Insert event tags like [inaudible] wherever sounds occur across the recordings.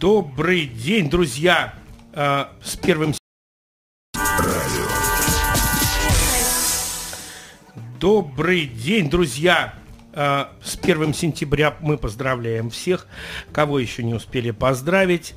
Добрый день, друзья! Э, с первым... Добрый день, друзья! Э, с первым сентября мы поздравляем всех, кого еще не успели поздравить.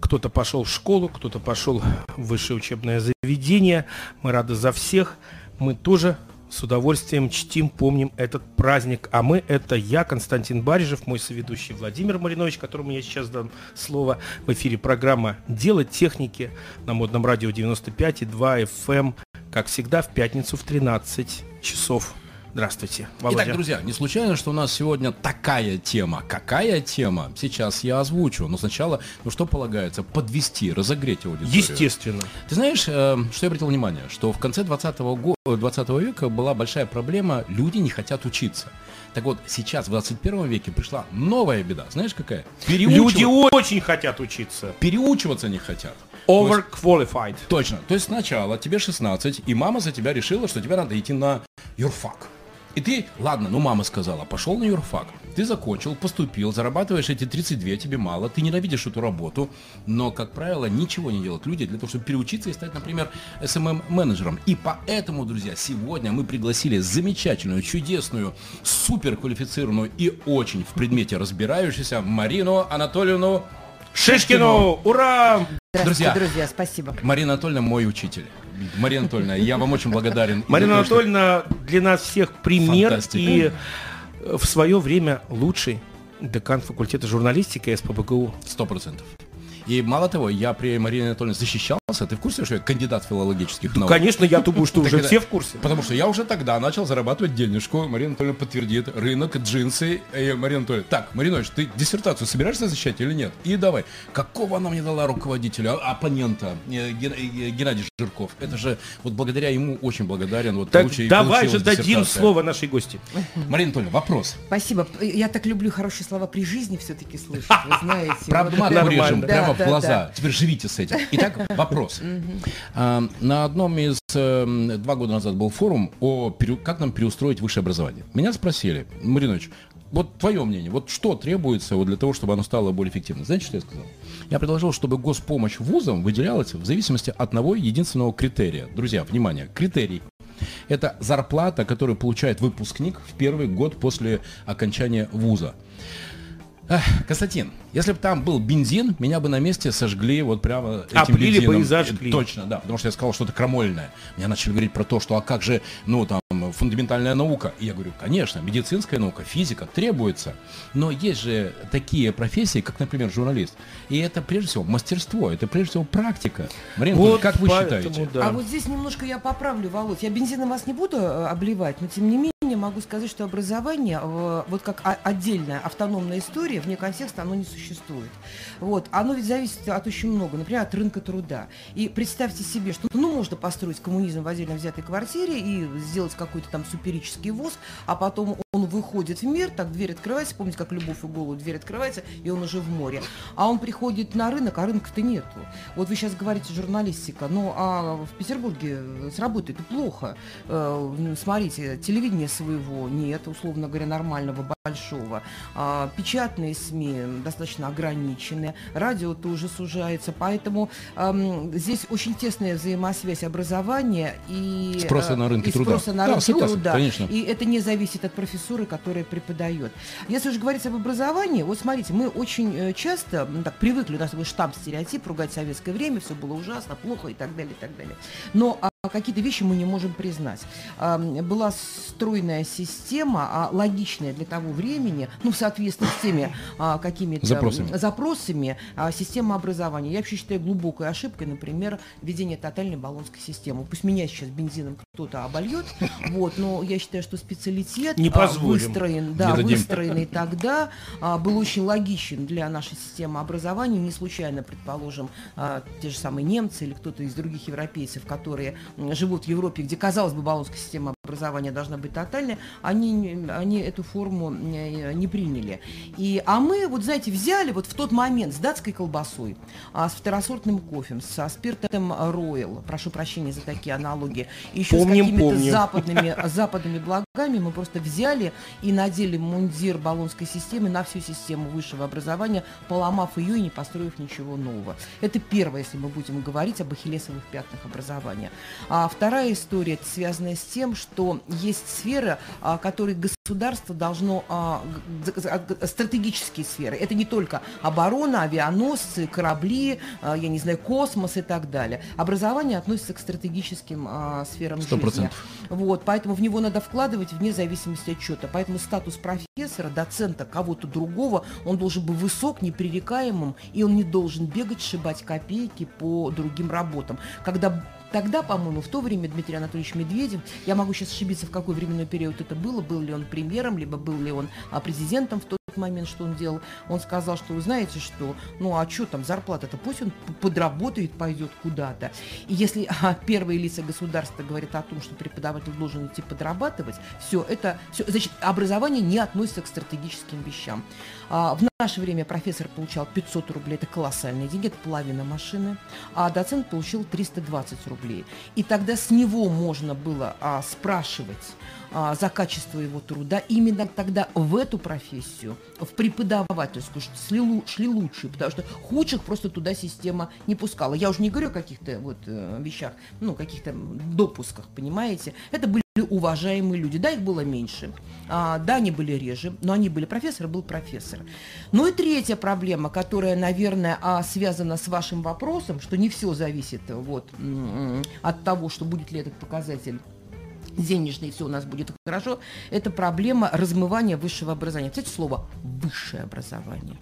Кто-то пошел в школу, кто-то пошел в высшее учебное заведение. Мы рады за всех. Мы тоже с удовольствием чтим, помним этот праздник. А мы это я, Константин Барижев, мой соведущий Владимир Маринович, которому я сейчас дам слово. В эфире программа «Дело техники» на модном радио 95,2 FM, эм. как всегда, в пятницу в 13 часов. Здравствуйте, Володя. Итак, друзья, не случайно, что у нас сегодня такая тема. Какая тема? Сейчас я озвучу. Но сначала, ну что полагается, подвести, разогреть аудиторию. Естественно. Ты знаешь, э, что я обратил внимание? Что в конце 20, го 20 века была большая проблема, люди не хотят учиться. Так вот, сейчас, в 21 веке, пришла новая беда. Знаешь, какая? Люди очень хотят учиться. Переучиваться не хотят. Overqualified. Точно. То есть сначала тебе 16, и мама за тебя решила, что тебе надо идти на юрфак. И ты, ладно, ну мама сказала, пошел на юрфак. Ты закончил, поступил, зарабатываешь эти 32, тебе мало, ты ненавидишь эту работу, но, как правило, ничего не делают люди для того, чтобы переучиться и стать, например, SMM-менеджером. И поэтому, друзья, сегодня мы пригласили замечательную, чудесную, суперквалифицированную и очень в предмете разбирающуюся Марину Анатольевну Шишкину! Ура! Друзья, друзья, спасибо. Марина Анатольевна мой учитель. Марина Анатольевна, я вам очень благодарен. Марина Анатольевна для нас всех пример Фантастика. и в свое время лучший декан факультета журналистики СПБГУ. Сто процентов. И мало того, я при Марине Анатольевне защищался. Ты в курсе, что я кандидат филологических наук? Конечно, я думаю, что уже все в курсе. Потому что я уже тогда начал зарабатывать денежку. Марина Анатольевна подтвердит. Рынок, джинсы. И Марина Анатольевна, так, Маринович, ты диссертацию собираешься защищать или нет? И давай. Какого она мне дала руководителя, оппонента э, э, Геннадий Жирков? Это же вот благодаря ему очень благодарен. Вот, так давай же дадим слово нашей гости. Марина Анатольевна, вопрос. Спасибо. Я так люблю хорошие слова при жизни все-таки слышать, вы [laughs] знаете. Правда, прямо в глаза. Теперь живите с этим. Итак, вопрос. На одном из эм, два года назад был форум о как нам переустроить высшее образование. Меня спросили, Маринович, вот твое мнение, вот что требуется вот для того, чтобы оно стало более эффективным? Знаете, что я сказал? Я предложил, чтобы госпомощь вузам выделялась в зависимости от одного единственного критерия. Друзья, внимание, критерий. Это зарплата, которую получает выпускник в первый год после окончания вуза. Эх, Константин, если бы там был бензин, меня бы на месте сожгли вот прямо этим Облили бензином. бы и зажгли. Точно, да, потому что я сказал что-то крамольное. Меня начали говорить про то, что а как же, ну там, фундаментальная наука. И я говорю, конечно, медицинская наука, физика требуется. Но есть же такие профессии, как, например, журналист. И это прежде всего мастерство, это прежде всего практика. Марина, вот как вы считаете? Да. А вот здесь немножко я поправлю, Володь. Я бензином вас не буду э, обливать, но тем не менее могу сказать, что образование, э, вот как отдельная автономная история, вне контекста оно не существует. Вот. Оно ведь зависит от очень много, например, от рынка труда. И представьте себе, что ну, можно построить коммунизм в отдельно взятой квартире и сделать какой-то там суперический вуз, а потом он выходит в мир, так дверь открывается, помните, как любовь и голову, дверь открывается, и он уже в море. А он приходит на рынок, а рынка-то нету. Вот вы сейчас говорите журналистика, ну а в Петербурге сработает плохо. Э, смотрите, телевидение своего нет, условно говоря, нормального, большого. А, печатные СМИ достаточно ограничены, радио тоже сужается, поэтому эм, здесь очень тесная взаимосвязь образования и спроса на рынке и труда. Спроса на рынке да, труда. Конечно. И это не зависит от профессуры, которая преподает. Если уже говорить об образовании, вот смотрите, мы очень э, часто ну, так привыкли, у нас такой штамп стереотип, ругать советское время, все было ужасно, плохо и так далее, и так далее. Но какие-то вещи мы не можем признать. Была стройная система, а логичная для того времени, ну, в соответствии с теми а, какими-то запросами, запросами а, система образования. Я вообще считаю глубокой ошибкой, например, введение тотальной баллонской системы. Пусть меня сейчас бензином кто-то обольет, [laughs] вот, но я считаю, что специалитет не выстроен, да, выстроенный тогда был очень логичен для нашей системы образования. Не случайно, предположим, те же самые немцы или кто-то из других европейцев, которые живут в Европе, где, казалось бы, баллонская система образования должна быть тотальная, они, они эту форму не приняли. И, а мы, вот знаете, взяли вот в тот момент с датской колбасой, а, с второсортным кофем, со спиртом Royal, прошу прощения за такие аналогии, еще помним, с какими-то западными, западными благами мы просто взяли и надели мундир баллонской системы на всю систему высшего образования, поломав ее и не построив ничего нового. Это первое, если мы будем говорить об ахиллесовых пятнах образования. А вторая история, это связанная с тем, что есть сферы, а, которые государство должно, а, стратегические сферы. Это не только оборона, авианосцы, корабли, а, я не знаю, космос и так далее. Образование относится к стратегическим сферам 100%. жизни. Вот, поэтому в него надо вкладывать вне зависимости от счета. Поэтому статус профессора, доцента, кого-то другого, он должен быть высок, непререкаемым, и он не должен бегать, сшибать копейки по другим работам. Когда Тогда, по-моему, в то время Дмитрий Анатольевич Медведев, я могу сейчас ошибиться, в какой временной период это было, был ли он премьером, либо был ли он а, президентом в тот момент, что он делал, он сказал, что вы знаете, что, ну а что там, зарплата-то, пусть он подработает, пойдет куда-то. И если [laughs] а, первые лица государства говорят о том, что преподаватель должен идти подрабатывать, все это, все, значит, образование не относится к стратегическим вещам. А, в наше время профессор получал 500 рублей, это колоссальные деньги, это половина машины, а доцент получил 320 рублей. И тогда с него можно было а, спрашивать за качество его труда. Именно тогда в эту профессию, в преподавательскую, шли, шли лучшие, потому что худших просто туда система не пускала. Я уже не говорю о каких-то вот э, вещах, ну, каких-то допусках, понимаете. Это были уважаемые люди. Да, их было меньше. А, да, они были реже, но они были профессор, был профессор. Ну и третья проблема, которая, наверное, а, связана с вашим вопросом, что не все зависит вот, от того, что будет ли этот показатель денежный, все у нас будет хорошо, это проблема размывания высшего образования. Кстати, слово «высшее образование».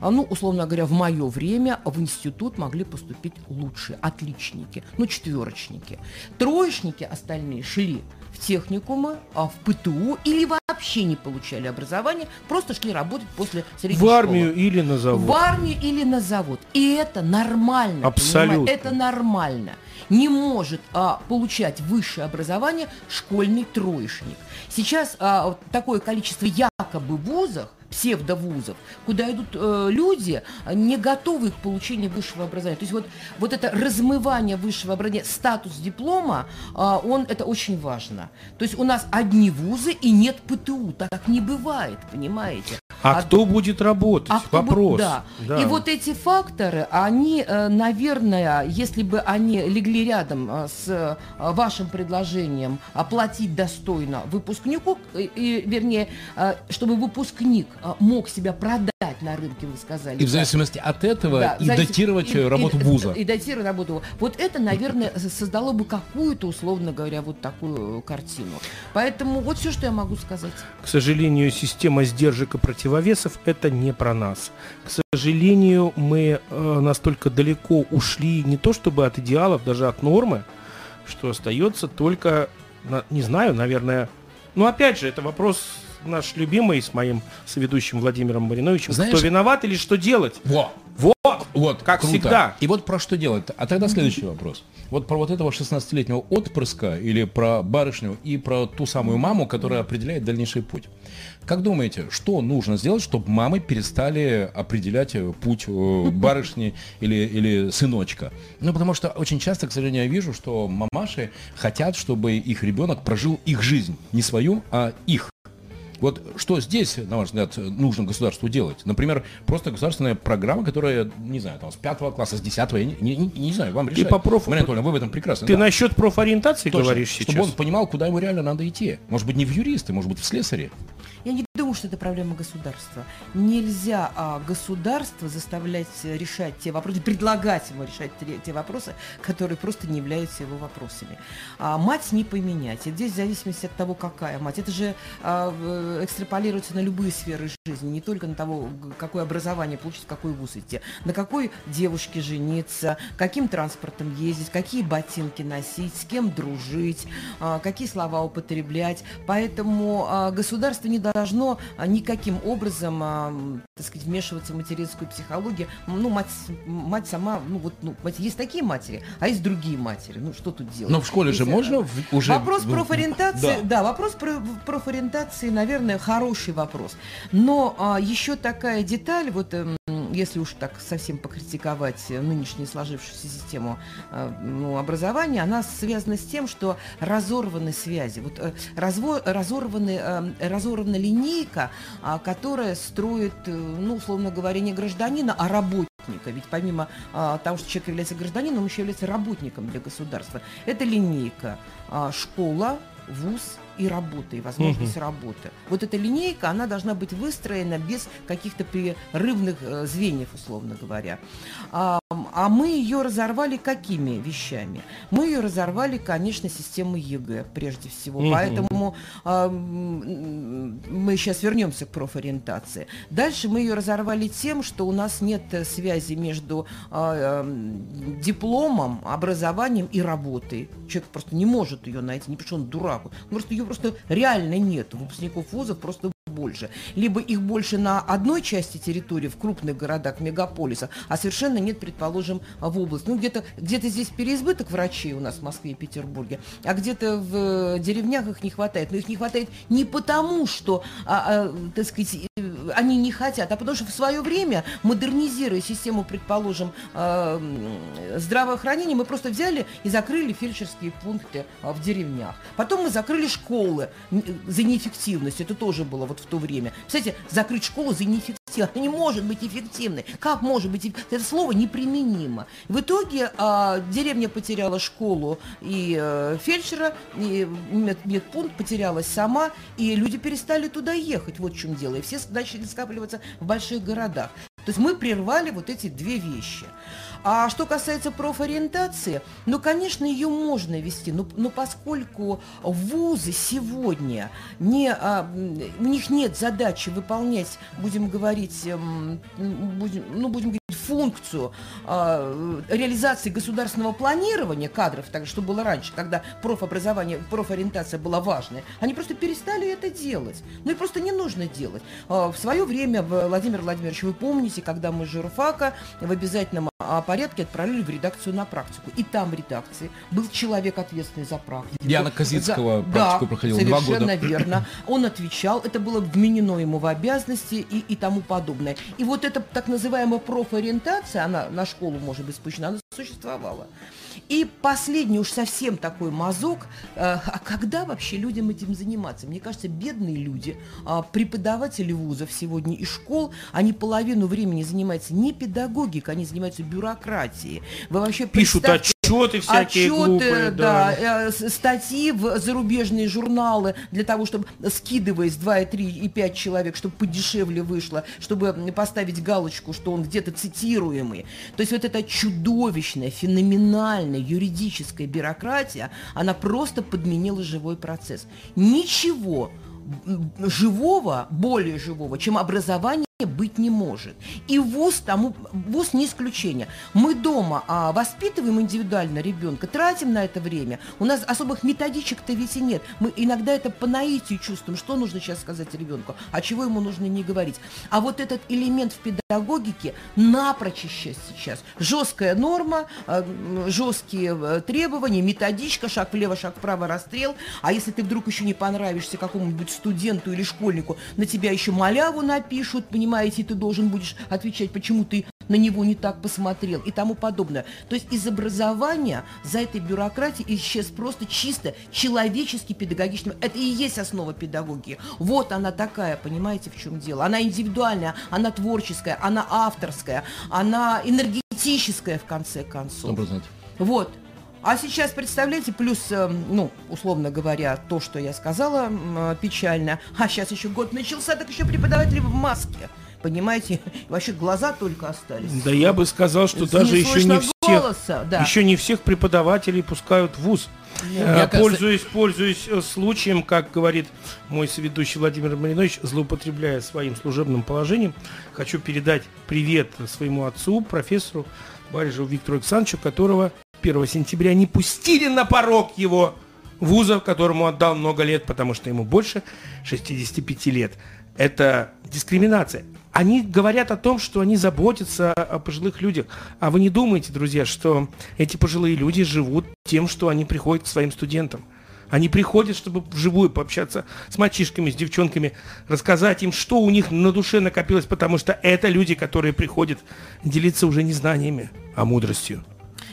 А, ну, условно говоря, в мое время в институт могли поступить лучшие, отличники, ну, четверочники. Троечники остальные шли в техникумы, а в ПТУ или вообще не получали образование, просто шли работать после средней В армию школы. или на завод. В армию или на завод. И это нормально. Абсолютно. Понимаете? Это нормально. Не может а, получать высшее образование школьный троечник. Сейчас а, такое количество якобы вузов, псевдовузов, куда идут э, люди, не готовые к получению высшего образования. То есть вот, вот это размывание высшего образования, статус диплома, э, он, это очень важно. То есть у нас одни вузы и нет ПТУ. Так не бывает, понимаете? А, а кто будет работать? А Вопрос. Будет, да. да. И вот эти факторы, они, э, наверное, если бы они легли рядом э, с э, вашим предложением оплатить достойно выпускнику, и, вернее, чтобы выпускник мог себя продать на рынке, вы сказали. И в зависимости от этого да, и завис... датировать и, работу и, вуза. И, и датировать работу. Вот это, наверное, создало бы какую-то, условно говоря, вот такую картину. Поэтому вот все, что я могу сказать. К сожалению, система сдержек и против противовесов это не про нас. К сожалению, мы э, настолько далеко ушли не то чтобы от идеалов, даже от нормы, что остается только, не знаю, наверное, ну опять же, это вопрос наш любимый с моим соведущим Владимиром Мариновичем. Знаешь, Кто виноват или что делать? Во. Вот, вот, как круто. всегда. И вот про что делать. А тогда следующий вопрос. Вот про вот этого 16-летнего отпрыска или про барышню и про ту самую маму, которая определяет дальнейший путь. Как думаете, что нужно сделать, чтобы мамы перестали определять э, путь э, барышни [laughs] или, или сыночка? Ну, потому что очень часто, к сожалению, я вижу, что мамаши хотят, чтобы их ребенок прожил их жизнь. Не свою, а их. Вот что здесь, на ваш взгляд, нужно государству делать? Например, просто государственная программа, которая, не знаю, там, с пятого класса, с десятого, я не, не, не, не знаю, вам решать. И по проф... Мария Анатольевна, вы в этом прекрасно. Ты да. насчет профориентации Точно, говоришь сейчас? Чтобы он понимал, куда ему реально надо идти. Может быть, не в юристы, может быть, в слесаре. Я не думаю, что это проблема государства. Нельзя а, государство заставлять решать те вопросы, предлагать ему решать те, те вопросы, которые просто не являются его вопросами. А, мать не поменять. И здесь в зависимости от того, какая мать. Это же а, экстраполируется на любые сферы жизни, не только на того, какое образование получить, какой вуз идти, на какой девушке жениться, каким транспортом ездить, какие ботинки носить, с кем дружить, а, какие слова употреблять. Поэтому а, государство не должно запрещено а, никаким образом, а, так сказать, вмешиваться в материнскую психологию. Ну, мать, мать сама, ну вот, ну, мать, есть такие матери, а есть другие матери. Ну, что тут делать? Но в школе же можно в, уже... Вопрос профориентации, да. да, вопрос про, профориентации, наверное, хороший вопрос. Но а, еще такая деталь, вот эм, если уж так совсем покритиковать нынешнюю сложившуюся систему э, ну, образования, она связана с тем, что разорваны связи. Вот э, разво, разорваны, э, разорвана линейка, а, которая строит, ну, условно говоря, не гражданина, а работника. Ведь помимо а, того, что человек является гражданином, он еще является работником для государства. Это линейка а, школа, вуз, и работы, и возможность угу. работы. Вот эта линейка, она должна быть выстроена без каких-то прерывных э, звеньев, условно говоря. А, а мы ее разорвали какими вещами? Мы ее разорвали, конечно, системой ЕГЭ, прежде всего. Угу. Поэтому а, мы сейчас вернемся к профориентации. Дальше мы ее разорвали тем, что у нас нет связи между а, а, дипломом, образованием и работой. Человек просто не может ее найти, не потому что он дурак. Он просто ее просто реально нет. Выпускников вузов просто больше. Либо их больше на одной части территории, в крупных городах, мегаполисах, а совершенно нет, предположим, в области. Ну, где-то где здесь переизбыток врачей у нас в Москве и Петербурге, а где-то в э, деревнях их не хватает. Но их не хватает не потому, что, а, а, так сказать, э, они не хотят, а потому что в свое время, модернизируя систему, предположим, э, здравоохранения, мы просто взяли и закрыли фельдшерские пункты а, в деревнях. Потом мы закрыли школы за неэффективность. Это тоже было вот в то время. Кстати, закрыть школу за неэффективность. Не может быть эффективной. Как может быть? Это слово неприменимо. В итоге э, деревня потеряла школу и э, фельдшера, и мед, медпункт потерялась сама, и люди перестали туда ехать. Вот в чем дело. И все начали скапливаться в больших городах. То есть мы прервали вот эти две вещи. А что касается профориентации, ну, конечно, ее можно вести, но, но поскольку вузы сегодня не, а, у них нет задачи выполнять, будем говорить, эм, будем, ну, будем говорить, функцию э, реализации государственного планирования кадров, так что было раньше, когда профобразование, профориентация была важной, они просто перестали это делать. Ну и просто не нужно делать. Э, в свое время, Владимир Владимирович, вы помните, когда мы журфака в обязательном а, порядке отправили в редакцию на практику. И там в редакции был человек, ответственный за практику. Диана Козицкого за... практику да, проходила два года. совершенно верно. Он отвечал, это было вменено ему в обязанности и, и тому подобное. И вот эта так называемая профориентация, она на школу может быть спущена, она существовала. И последний уж совсем такой мазок, э, а когда вообще людям этим заниматься? Мне кажется, бедные люди, э, преподаватели вузов сегодня и школ, они половину времени занимаются не педагогикой, они занимаются бюрократией. Вы вообще Пишут отчеты всякие отчеты, глупые. Да, да, э, статьи в зарубежные журналы для того, чтобы, скидываясь 2, и 3, и 5 человек, чтобы подешевле вышло, чтобы поставить галочку, что он где-то цитируемый. То есть вот эта чудовищная, феноменальная юридическая бюрократия, она просто подменила живой процесс. Ничего живого, более живого, чем образование быть не может. И ВУЗ, тому, ВУЗ не исключение. Мы дома а, воспитываем индивидуально ребенка, тратим на это время. У нас особых методичек-то ведь и нет. Мы иногда это по наитию чувствуем, что нужно сейчас сказать ребенку, а чего ему нужно не говорить. А вот этот элемент в педагогике напрочь исчез сейчас. Жесткая норма, а, жесткие э, требования, методичка, шаг влево, шаг вправо, расстрел. А если ты вдруг еще не понравишься какому-нибудь студенту или школьнику, на тебя еще маляву напишут, понимаешь, понимаете, ты должен будешь отвечать, почему ты на него не так посмотрел и тому подобное. То есть из образования за этой бюрократией исчез просто чисто человеческий педагогичный. Это и есть основа педагогики. Вот она такая, понимаете, в чем дело. Она индивидуальная, она творческая, она авторская, она энергетическая в конце концов. Вот. А сейчас, представляете, плюс, э, ну, условно говоря, то, что я сказала, э, печально. А сейчас еще год начался, так еще преподаватели в маске. Понимаете, [laughs] вообще глаза только остались. Да я бы сказал, что даже не еще не голоса, всех, да. еще не всех преподавателей пускают в ВУЗ. Я, э, пользуясь, пользуясь случаем, как говорит мой соведущий Владимир Маринович, злоупотребляя своим служебным положением, хочу передать привет своему отцу, профессору Барижеву Виктору Александровичу, которого 1 сентября не пустили на порог его вуза, которому отдал много лет, потому что ему больше 65 лет. это дискриминация. Они говорят о том, что они заботятся о пожилых людях. А вы не думаете, друзья, что эти пожилые люди живут тем, что они приходят к своим студентам? Они приходят, чтобы вживую пообщаться с мальчишками, с девчонками, рассказать им, что у них на душе накопилось, потому что это люди, которые приходят делиться уже не знаниями, а мудростью.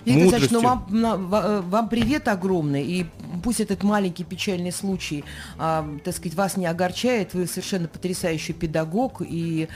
Виктор Александрович, ну вам, э, вам привет огромный, и пусть этот маленький печальный случай, а, так сказать, вас не огорчает, вы совершенно потрясающий педагог, и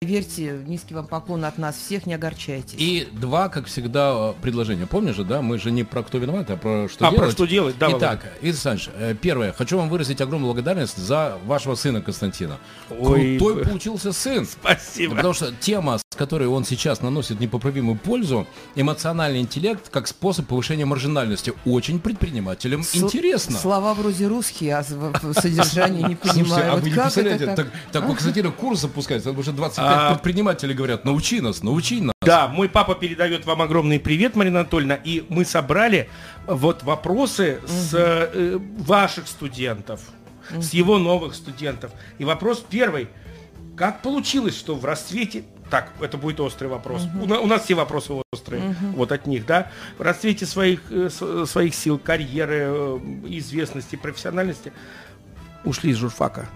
Поверьте, низкий вам поклон от нас всех, не огорчайтесь. И два, как всегда, предложения. Помнишь же, да, мы же не про кто виноват, а про что а, делать. про что делать, да. Итак, Итан э, первое, хочу вам выразить огромную благодарность за вашего сына Константина. Ой, Крутой получился сын. [laughs] Спасибо. Потому что тема, с которой он сейчас наносит непоправимую пользу, эмоциональный интеллект как способ повышения маржинальности, очень предпринимателям С- интересно. Слова вроде русские, а в содержании не [laughs] понимаю. А вы не представляете, так, так у Константина курс запускается, уже 20 а... предприниматели говорят, научи нас, научи нас. Да, мой папа передает вам огромный привет, Марина Анатольевна, и мы собрали вот вопросы с э, ваших студентов, с его новых студентов. И вопрос первый. Как получилось, что в расцвете так, это будет острый вопрос. Угу. У, у нас все вопросы острые, угу. вот от них, да. В расцвете своих, э, своих сил, карьеры, э, известности, профессиональности ушли из журфака.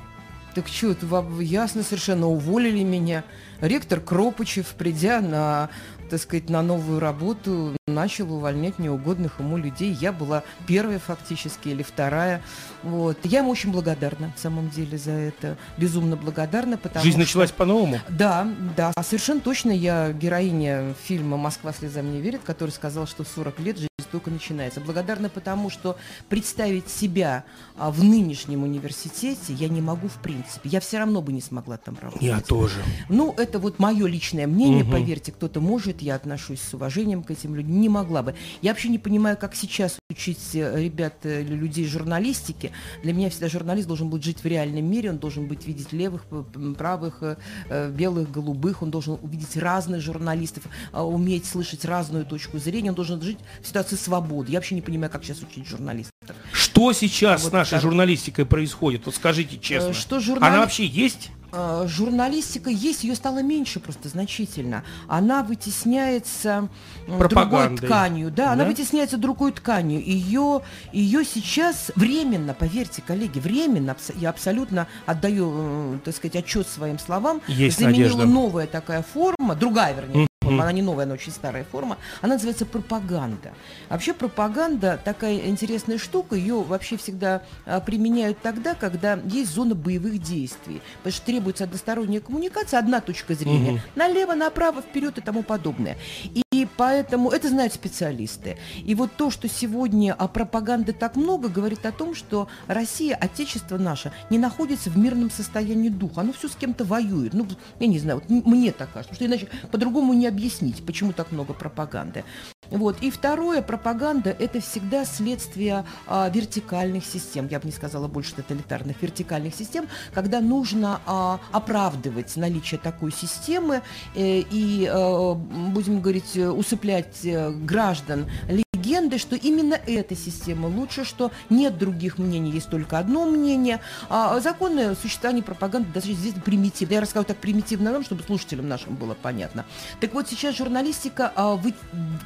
Так что, ясно совершенно, уволили меня. Ректор Кропычев, придя на так сказать, на новую работу, начал увольнять неугодных ему людей. Я была первая фактически или вторая. Вот. Я ему очень благодарна, в самом деле, за это. Безумно благодарна, потому Жизнь что... началась по-новому? Да, да. А совершенно точно я героиня фильма «Москва слезам не верит», который сказал, что в 40 лет только начинается. Благодарна потому, что представить себя а, в нынешнем университете я не могу в принципе. Я все равно бы не смогла там работать. Я тоже. Ну, это вот мое личное мнение, угу. поверьте, кто-то может, я отношусь с уважением к этим людям, не могла бы. Я вообще не понимаю, как сейчас учить э, ребят или людей журналистики. Для меня всегда журналист должен быть жить в реальном мире, он должен быть видеть левых, правых, э, белых, голубых, он должен увидеть разных журналистов, а, уметь слышать разную точку зрения, он должен жить в ситуации свободы. Я вообще не понимаю, как сейчас учить журналистов. Что сейчас а с вот нашей так... журналистикой происходит? Вот скажите честно. Э, что журнали... Она вообще есть? Э, журналистика есть, ее стало меньше просто значительно. Она вытесняется другой тканью. Да, да, она вытесняется другой тканью. Ее, ее сейчас временно, поверьте, коллеги, временно, я абсолютно отдаю, э, так сказать, отчет своим словам, есть заменила надежда. новая такая форма, другая, вернее, форма, она не новая, она очень старая форма, она называется пропаганда. Вообще пропаганда такая интересная штука, ее вообще всега а, применяют тогда, когда есть зона боевых действий, потому что требуется односторонняя коммуникация, одна точка зрения, налево, направо, вперед и тому подобное. И поэтому это знают специалисты. И вот то, что сегодня о пропаганде так много, говорит о том, что Россия, отечество наше, не находится в мирном состоянии духа. Оно все с кем-то воюет. Ну, я не знаю, вот мне так кажется, что иначе по-другому не объяснить, почему так много пропаганды. Вот. И второе, пропаганда – это всегда следствие а, вертикальных систем, я бы не сказала больше тоталитарных, вертикальных систем, когда нужно а, оправдывать наличие такой системы э, и, э, будем говорить, усыплять э, граждан легенды, что именно эта система лучше, что нет других мнений, есть только одно мнение. А законы существования пропаганды достаточно здесь примитивно. Я рассказываю так примитивно нам, чтобы слушателям нашим было понятно. Так вот, сейчас журналистика, а, вы,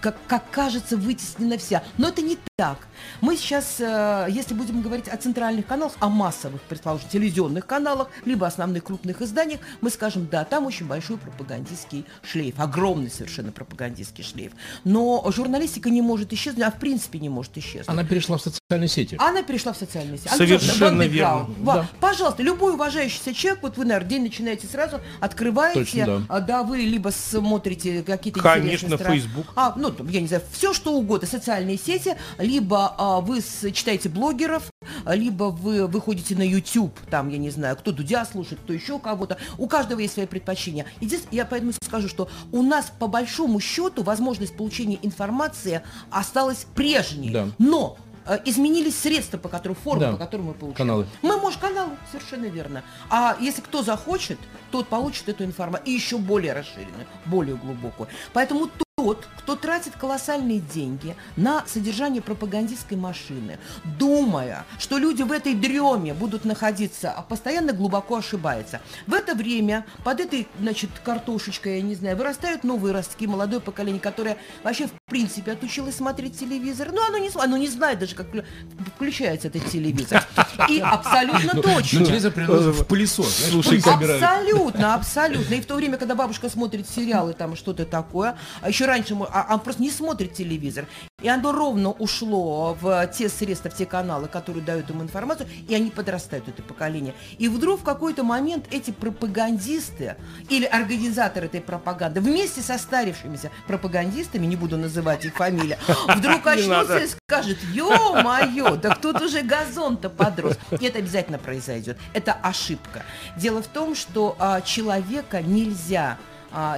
как, как кажется, вытеснена вся. Но это не так. Мы сейчас, э, если будем говорить о центральных каналах, о массовых, предположим, телевизионных каналах, либо основных крупных изданиях, мы скажем, да, там очень большой пропагандистский шлейф, огромный совершенно пропагандистский шлейф. Но журналистика не может исчезнуть, а в принципе не может исчезнуть. Она перешла в социальные сети. Она перешла в социальные сети. Совершенно верно. Да. Пожалуйста, любой уважающийся человек, вот вы, наверное, день начинаете сразу, открываете, Точно, да. А, да, вы либо смотрите какие-то Конечно, интересные Facebook. А, ну, я не знаю, все что угодно, социальные сети, либо а, вы читаете блогеров, либо вы выходите на YouTube, там, я не знаю, кто Дудя слушает, кто еще кого-то. У каждого есть свои предпочтения. Здесь я поэтому скажу, что у нас по большому счету возможность получения информации осталась прежней. Да. Но э, изменились средства, по которым, формы, да. по которым мы получаем. Каналы. Мы, можем каналы, совершенно верно. А если кто захочет, тот получит эту информацию и еще более расширенную, более глубокую. Поэтому тот, кто тратит колоссальные деньги на содержание пропагандистской машины, думая, что люди в этой дреме будут находиться, а постоянно глубоко ошибается. В это время под этой, значит, картошечкой, я не знаю, вырастают новые ростки, молодое поколение, которое вообще в принципе отучилось смотреть телевизор. Ну, оно не, оно не знает даже, как включается этот телевизор. И [laughs] абсолютно ну, точно. Ну, телевизор в пылесос. Слушай, абсолютно, абсолютно. И в то время, когда бабушка смотрит сериалы, там что-то такое, а еще раньше а, он просто не смотрит телевизор. И оно ровно ушло в те средства, в те каналы, которые дают ему информацию, и они подрастают, это поколение. И вдруг в какой-то момент эти пропагандисты или организаторы этой пропаганды вместе со старившимися пропагандистами, не буду называть их фамилии, [laughs] вдруг очнутся и скажут, ё-моё, да тут уже газон-то подрос. И это обязательно произойдет. Это ошибка. Дело в том, что а, человека нельзя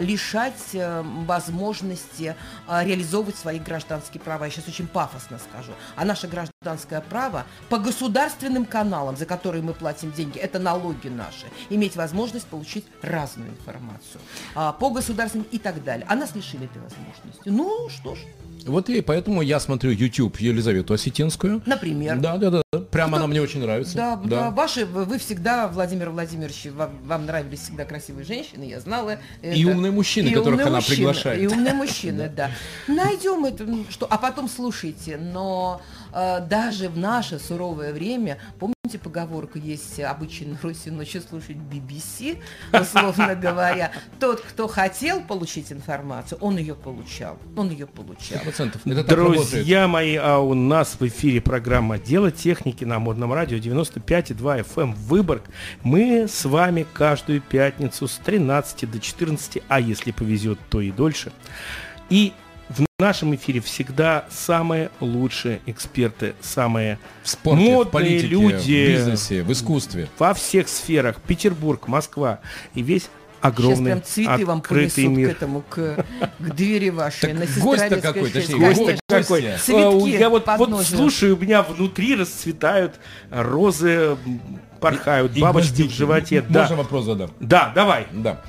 лишать э, возможности а, реализовывать свои гражданские права. Я сейчас очень пафосно скажу. А наше гражданское право по государственным каналам, за которые мы платим деньги, это налоги наши, иметь возможность получить разную информацию а, по государственным и так далее. А нас лишили этой возможности. Ну, что ж. Вот и поэтому я смотрю YouTube Елизавету Осетинскую. Например. Да, да, да. Прямо она мне очень нравится. Да, да. да. Ваши, вы всегда, Владимир Владимирович, вам, вам нравились всегда красивые женщины, я знала. Это. И умные мужчины, и которых умные она мужчины, приглашает. И умные мужчины, [laughs] да. Найдем это, что, а потом слушайте, но даже в наше суровое время, помните, поговорка есть обычно на Руси ночью слушать BBC, условно говоря. Тот, кто хотел получить информацию, он ее получал. Он ее получал. 100%. Друзья мои, а у нас в эфире программа «Дело техники» на модном радио 95,2 FM эм Выборг. Мы с вами каждую пятницу с 13 до 14, а если повезет, то и дольше. И в нашем эфире всегда самые лучшие эксперты, самые в спорте, модные в политике, люди. В бизнесе, в искусстве. Во всех сферах. Петербург, Москва и весь огромный Сейчас прям цветы вам принесут мир. к этому, к, к двери вашей. Так на гость-то какой, точнее, гость какой. Цветки Я вот, вот слушаю, у меня внутри расцветают розы, порхают, и, бабочки и в животе. Можно да. вопрос задам? Да, давай. Да.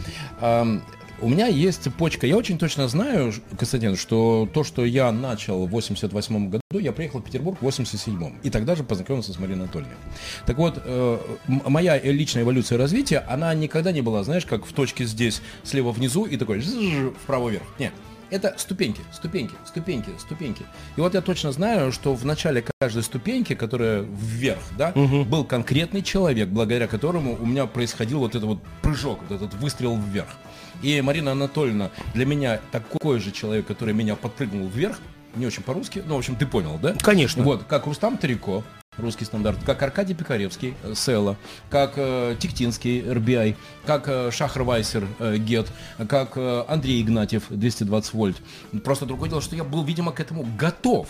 У меня есть цепочка. Я очень точно знаю, Константин, что то, что я начал в 88 году, я приехал в Петербург в 87-м. И тогда же познакомился с Мариной Анатольевной. Так вот, э, моя личная эволюция развития, она никогда не была, знаешь, как в точке здесь, слева внизу и такой вправо вверх. Нет. Это ступеньки, ступеньки, ступеньки, ступеньки. И вот я точно знаю, что в начале каждой ступеньки, которая вверх, да, угу. был конкретный человек, благодаря которому у меня происходил вот этот вот прыжок, вот этот выстрел вверх. И Марина Анатольевна для меня такой же человек, который меня подпрыгнул вверх, не очень по-русски, ну, в общем, ты понял, да? Конечно. Вот, как Рустам Тарико, русский стандарт, как Аркадий Пикаревский, э, Села, как э, Тиктинский, РБИ, как э, Шахр Вайсер, э, ГЕТ, как э, Андрей Игнатьев, 220 вольт. Просто другое дело, что я был, видимо, к этому готов.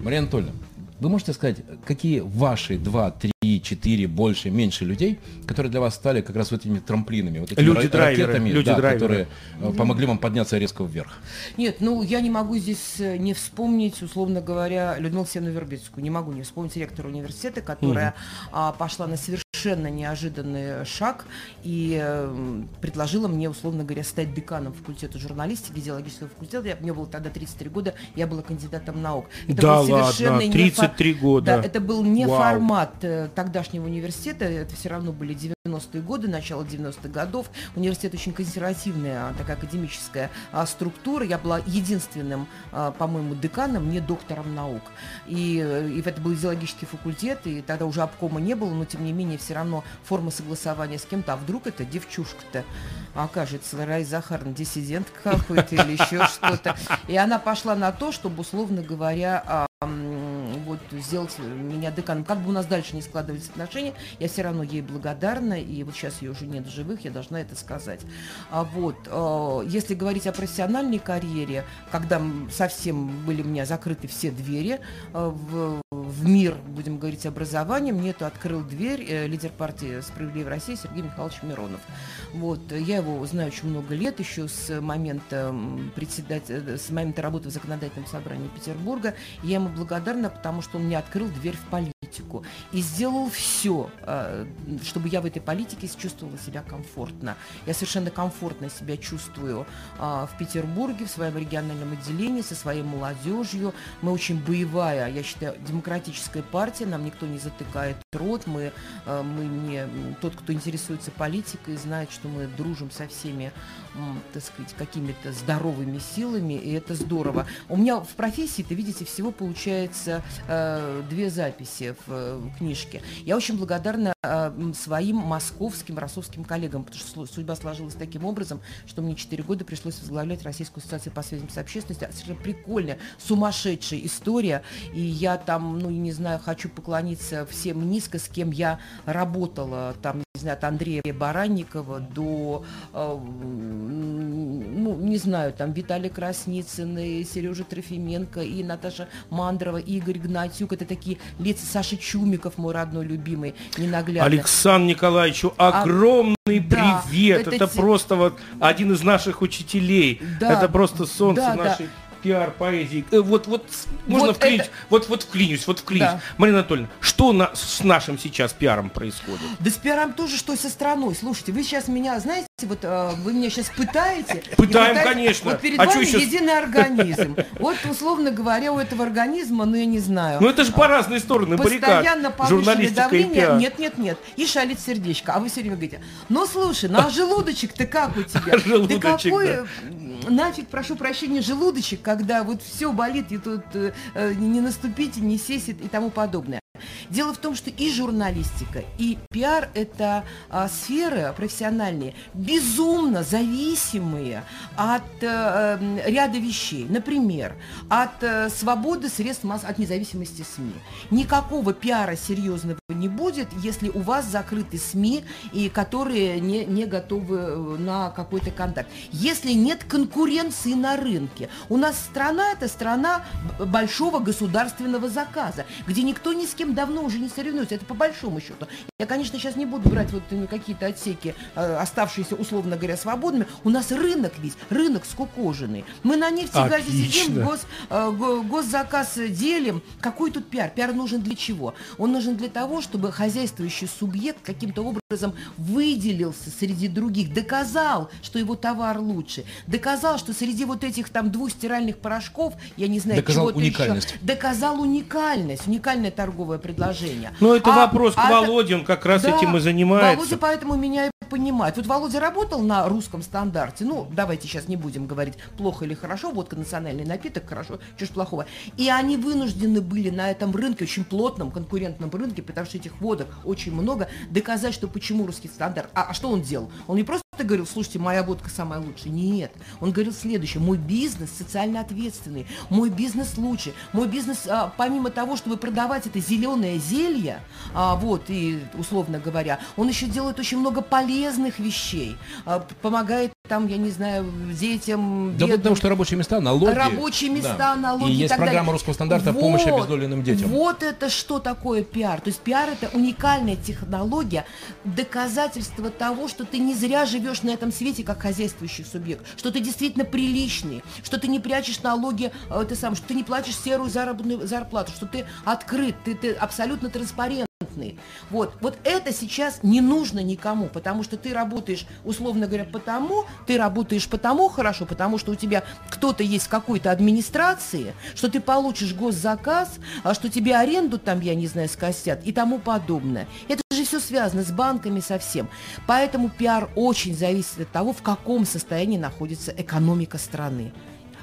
Мария Анатольевна, вы можете сказать, какие ваши два, три, четыре, больше, меньше людей, которые для вас стали как раз вот этими трамплинами, вот этими люди ракетами, люди да, которые mm помогли вам подняться резко вверх? Нет, ну я не могу здесь э, не вспомнить, условно говоря, Людмилу Сену Вербицкую. Не могу не вспомнить ректора университета, которая mm а, пошла на совершенно неожиданный шаг и э, предложила мне, условно говоря, стать деканом факультета журналистики, идеологического факультета. Я, мне было тогда 33 года, я была кандидатом наук. Это да ладно, 33 года. Да, это был не Вау. формат э, тогдашнего университета, это все равно были 90-е годы, начало 90-х годов. Университет очень консервативная, такая академическая а, структура. Я была единственным, а, по-моему, деканом, не доктором наук. И, и это был идеологический факультет, и тогда уже обкома не было, но тем не менее все равно форма согласования с кем-то. А вдруг это девчушка-то окажется, Рай Захарна, диссидент какой-то или еще что-то. И она пошла на то, чтобы, условно говоря, а, вот сделать меня деканом. Как бы у нас дальше не складывались отношения, я все равно ей благодарна, и вот сейчас ее уже нет в живых, я должна это сказать. А вот, э, если говорить о профессиональной карьере, когда совсем были у меня закрыты все двери э, в, в мир, будем говорить, образования. Мне это открыл дверь э, лидер партии «Справедливая Россия» Сергей Михайлович Миронов. Вот, я его знаю очень много лет, еще с момента председателя, с момента работы в законодательном собрании Петербурга. Я ему благодарна, потому что он мне открыл дверь в политику и сделал все, э, чтобы я в этой политике чувствовала себя комфортно. Я совершенно комфортно себя чувствую э, в Петербурге, в своем региональном отделении, со своей молодежью. Мы очень боевая, я считаю, демократическая партия, нам никто не затыкает рот, мы, э, мы не... Тот, кто интересуется политикой, знает, что мы дружим со всеми, так сказать, какими-то здоровыми силами, и это здорово. У меня в профессии-то, видите, всего получается э, две записи в э, книжке. Я очень благодарна э, своим московским, ростовским коллегам, потому что судьба сложилась таким образом, что мне 4 года пришлось возглавлять Российскую ассоциацию по связям с общественностью. Совершенно прикольная, сумасшедшая история. И я там, ну, не знаю, хочу поклониться всем низко, с кем я работала. Там, не знаю, от Андрея Баранникова до, э, ну, не знаю, там Виталий Красницын, и Сережа Трофименко, и Наташа Мандрова, и Игорь Гнатюк. Это такие лица Саши Чумиков, мой родной любимый, ненаглядный. Александр Николаевичу огромный а, привет. Да, это, это просто вот один из наших учителей. Да, это просто солнце да, нашей да пиар поэзии. Э, вот, вот можно вот вклинить, это... вот, вот вклинюсь, вот вклинюсь. Да. Марина Анатольевна, что на, с нашим сейчас пиаром происходит? Да с пиаром тоже, что и со страной. Слушайте, вы сейчас меня, знаете, вот э, вы меня сейчас пытаете. Пытаем, пытаете, конечно. Вот перед а вами сейчас... единый организм. Вот, условно говоря, у этого организма, ну я не знаю. Ну это же по разные стороны Постоянно повышенное давление. Нет, нет, нет. И шалит сердечко. А вы все время говорите, ну слушай, ну а желудочек-то как у тебя? Желудочек, [laughs] Ты какой, нафиг, прошу прощения, желудочек, когда вот все болит, и тут э, э не наступите, не сесть и тому подобное. Дело в том, что и журналистика, и пиар – это а, сферы профессиональные, безумно зависимые от а, ряда вещей. Например, от а, свободы средств масс, от независимости СМИ. Никакого пиара серьезного не будет, если у вас закрыты СМИ, и которые не, не готовы на какой-то контакт. Если нет конкуренции на рынке. У нас страна – это страна большого государственного заказа, где никто ни с кем давно уже не соревнуются. Это по большому счету. Я, конечно, сейчас не буду брать вот какие-то отсеки, э, оставшиеся, условно говоря, свободными. У нас рынок весь, рынок скукоженный. Мы на нефтегазе сидим, гос, э, госзаказ делим. Какой тут пиар? Пиар нужен для чего? Он нужен для того, чтобы хозяйствующий субъект каким-то образом выделился среди других, доказал, что его товар лучше, доказал, что среди вот этих там двух стиральных порошков, я не знаю, доказал чего-то еще, доказал уникальность, уникальное торговое предложение. Ну, это а, вопрос к а Володе, он как раз да, этим и занимается. Володя поэтому меня и понимает. Вот Володя работал на русском стандарте, ну, давайте сейчас не будем говорить плохо или хорошо, водка национальный напиток, хорошо, что ж плохого. И они вынуждены были на этом рынке, очень плотном конкурентном рынке, потому что этих водок очень много, доказать, что почему русский стандарт. А, а что он делал? Он не просто говорил, слушайте, моя водка самая лучшая. Нет. Он говорил следующее. Мой бизнес социально ответственный. Мой бизнес лучше. Мой бизнес, а, помимо того, чтобы продавать это зеленое зелье, а, вот, и условно говоря, он еще делает очень много полезных вещей. А, помогает там, я не знаю, детям. Да потому что рабочие места, налоги. Рабочие места, да. налоги. И есть программа далее. русского стандарта вот, помощи обездоленным детям. Вот это что такое пиар. То есть пиар это уникальная технология, доказательство того, что ты не зря живешь на этом свете как хозяйствующий субъект, что ты действительно приличный, что ты не прячешь налоги, э, ты сам, что ты не платишь серую заработную зарплату, что ты открыт, ты, ты абсолютно транспарентный вот, вот это сейчас не нужно никому, потому что ты работаешь, условно говоря, потому, ты работаешь потому хорошо, потому что у тебя кто-то есть в какой-то администрации, что ты получишь госзаказ, а что тебе аренду там, я не знаю, скостят и тому подобное. Это же все связано с банками совсем. Поэтому пиар очень зависит от того, в каком состоянии находится экономика страны.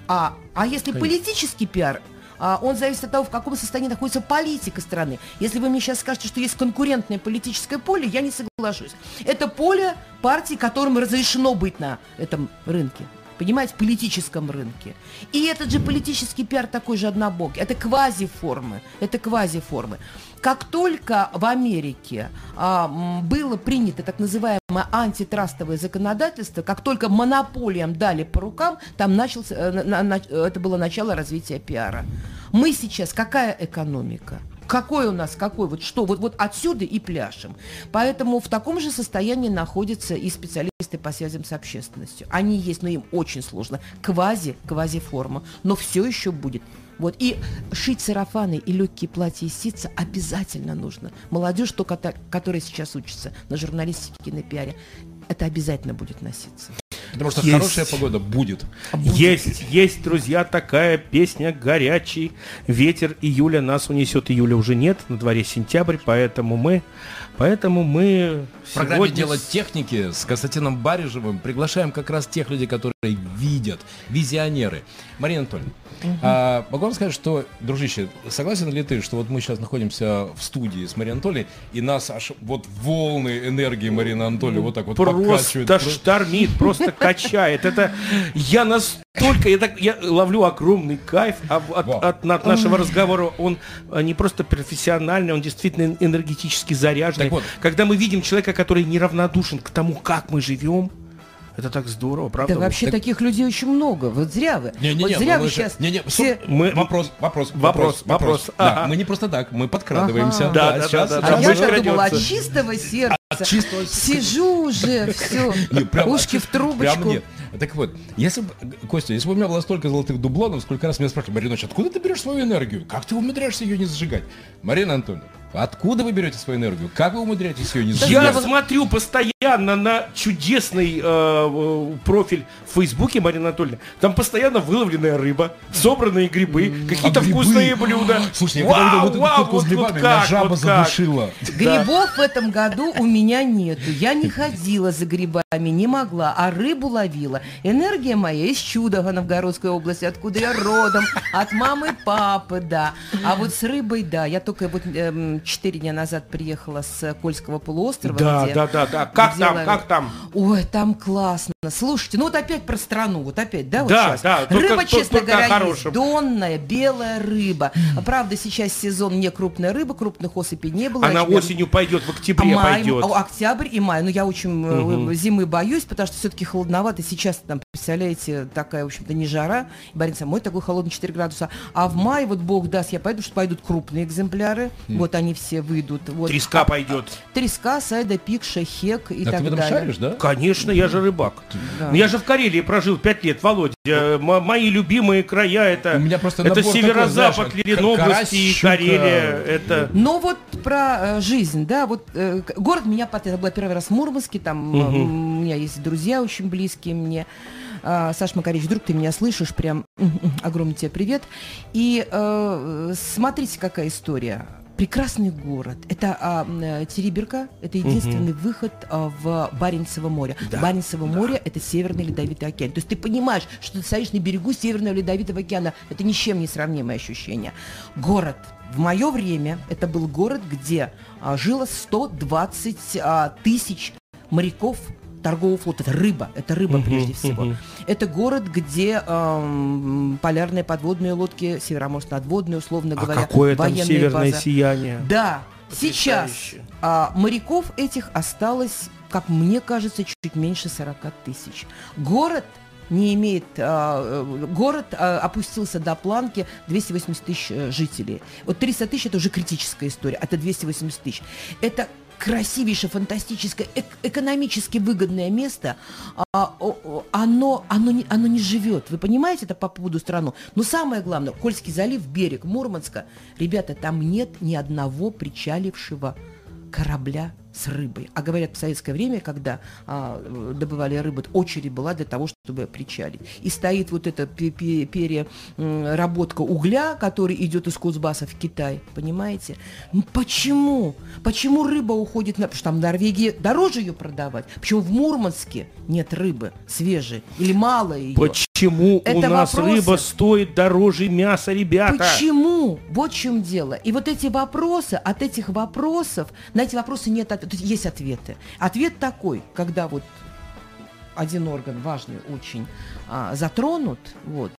А, а если Конечно. политический пиар, а, он зависит от того, в каком состоянии находится политика страны. Если вы мне сейчас скажете, что есть конкурентное политическое поле, я не соглашусь. Это поле партий, которым разрешено быть на этом рынке понимаете, в политическом рынке. И этот же политический пиар такой же однобокий. Это квазиформы. Это квазиформы. Как только в Америке а, было принято так называемое антитрастовое законодательство, как только монополиям дали по рукам, там начался, э, на, на, это было начало развития пиара. Мы сейчас какая экономика? Какой у нас, какой, вот что, вот, вот отсюда и пляшем. Поэтому в таком же состоянии находятся и специалисты по связям с общественностью. Они есть, но им очень сложно. Квази, квази-форма, но все еще будет. Вот. И шить сарафаны и легкие платья из ситца обязательно нужно. Молодежь, то, которая сейчас учится на журналистике, на пиаре, это обязательно будет носиться. Потому что есть. хорошая погода будет. будет. Есть, есть, друзья, такая песня «Горячий ветер июля». Нас унесет июля уже нет, на дворе сентябрь, поэтому мы Поэтому мы в программе сегодня... «Дело техники» с Константином Барижевым приглашаем как раз тех людей, которые видят, визионеры. Марина Анатольевна, угу. а, могу вам сказать, что, дружище, согласен ли ты, что вот мы сейчас находимся в студии с Мариной Анатольевной, и нас аж вот волны энергии Марины Анатольевны вот так вот просто покачивают. штормит, просто качает. Это я настолько, я, так, я ловлю огромный кайф от, от, от, от нашего разговора. Он а, не просто профессиональный, он действительно энергетически заряжен так вот. Когда мы видим человека, который неравнодушен к тому, как мы живем, это так здорово, правда? Да вообще так... таких людей очень много. Вот зря вы. Не, не, вот не, зря вы сейчас. Не, не, все... мы... Вопрос, вопрос, вопрос, вопрос. вопрос. Ага. Да, мы не просто так, мы подкрадываемся. Ага. Да, да, да, сейчас, да, да, а я думала от чистого сердца. От чистого... Сижу уже, все. Ушки в трубочку. Нет. Так вот, если бы, Костя, если бы у меня было столько золотых дублонов, сколько раз меня спрашивали, Марина, откуда ты берешь свою энергию? Как ты умудряешься ее не зажигать? Марина Антоновна, Откуда вы берете свою энергию? Как вы умудряетесь ее не зажигать? Я смотрю постоянно на чудесный э, э, профиль в Фейсбуке Марина Анатольевна. Там постоянно выловленная рыба, собранные грибы, какие-то а вкусные блюда. [gasps] Слушай, я вау, когда вау, вот, вот, с грибами, вот как, жаба вот задушила. Грибов в этом году у меня нету. Я не ходила за грибами, не могла, а рыбу ловила. Энергия моя из Чудова Новгородской области, откуда я родом, от мамы, папы, да. А вот с рыбой, да, я только вот эм, четыре дня назад приехала с Кольского полуострова. Да, где, да, да, да. Как там, я... как там? Ой, там классно. Слушайте, ну вот опять про страну, вот опять, да, вот да, сейчас. Да, рыба, только, честно только говоря, есть донная, белая рыба. Правда, сейчас сезон не крупная рыба, крупных особей не было. Она очеред... осенью пойдет, в октябре май, пойдет. Октябрь и май. Но я очень угу. зимы боюсь, потому что все-таки холодновато. Сейчас там, представляете, такая, в общем-то, не жара. Борис мой такой холодный 4 градуса. А в мае, вот бог даст, я пойду, что пойдут крупные экземпляры. Mm. Вот они все выйдут. Вот. Треска а, пойдет. Треска, сайда, пик, шахек и а так ты в этом далее. шаришь, да? Конечно, я же рыбак. Да. Ну, я же в Карелии прожил пять лет, Володя. Мои любимые края это, У меня просто это северо-запад Ленобласти и Карелия. Это... Но вот про э, жизнь, да, вот э, город меня потрясал. Это был первый раз в Мурманске, там угу. у меня есть друзья очень близкие мне. А, Саш Макаревич, вдруг ты меня слышишь, прям огромный тебе привет. И э, смотрите, какая история прекрасный город. Это а, э, Териберка, это единственный угу. выход а, в Баренцево море. Да. Баренцево да. море это Северный Ледовитый океан. То есть ты понимаешь, что ты стоишь на берегу Северного Ледовитого океана. Это ни с чем не сравнимое ощущение. Город. В мое время это был город, где а, жило 120 а, тысяч моряков торгового флота. Это рыба, это рыба прежде всего. Это город, где эм, полярные подводные лодки, североморск надводные, условно а говоря, какое там северное база. сияние. Да, сейчас а, моряков этих осталось, как мне кажется, чуть меньше 40 тысяч. Город не имеет, а, город а, опустился до планки 280 тысяч э, жителей. Вот 300 тысяч это уже критическая история, это 280 тысяч. Это красивейшее, фантастическое, эк экономически выгодное место, а, оно, оно, не, оно не живет. Вы понимаете это по поводу страны? Но самое главное, Кольский залив, берег Мурманска, ребята, там нет ни одного причалившего корабля с рыбой. А говорят, в советское время, когда а, добывали рыбу, очередь была для того, чтобы причалить. И стоит вот эта переработка угля, который идет из Кузбасса в Китай, понимаете? Ну, почему? Почему рыба уходит на... Потому что там в Норвегии дороже ее продавать. Почему в Мурманске нет рыбы свежей? Или мало ее? Почему Это у нас вопросы. рыба стоит дороже мяса, ребята? Почему? Вот в чем дело. И вот эти вопросы, от этих вопросов, на эти вопросы нет ответа есть есть ответы. Ответ такой, когда вот один орган важный очень а, затронут, вот,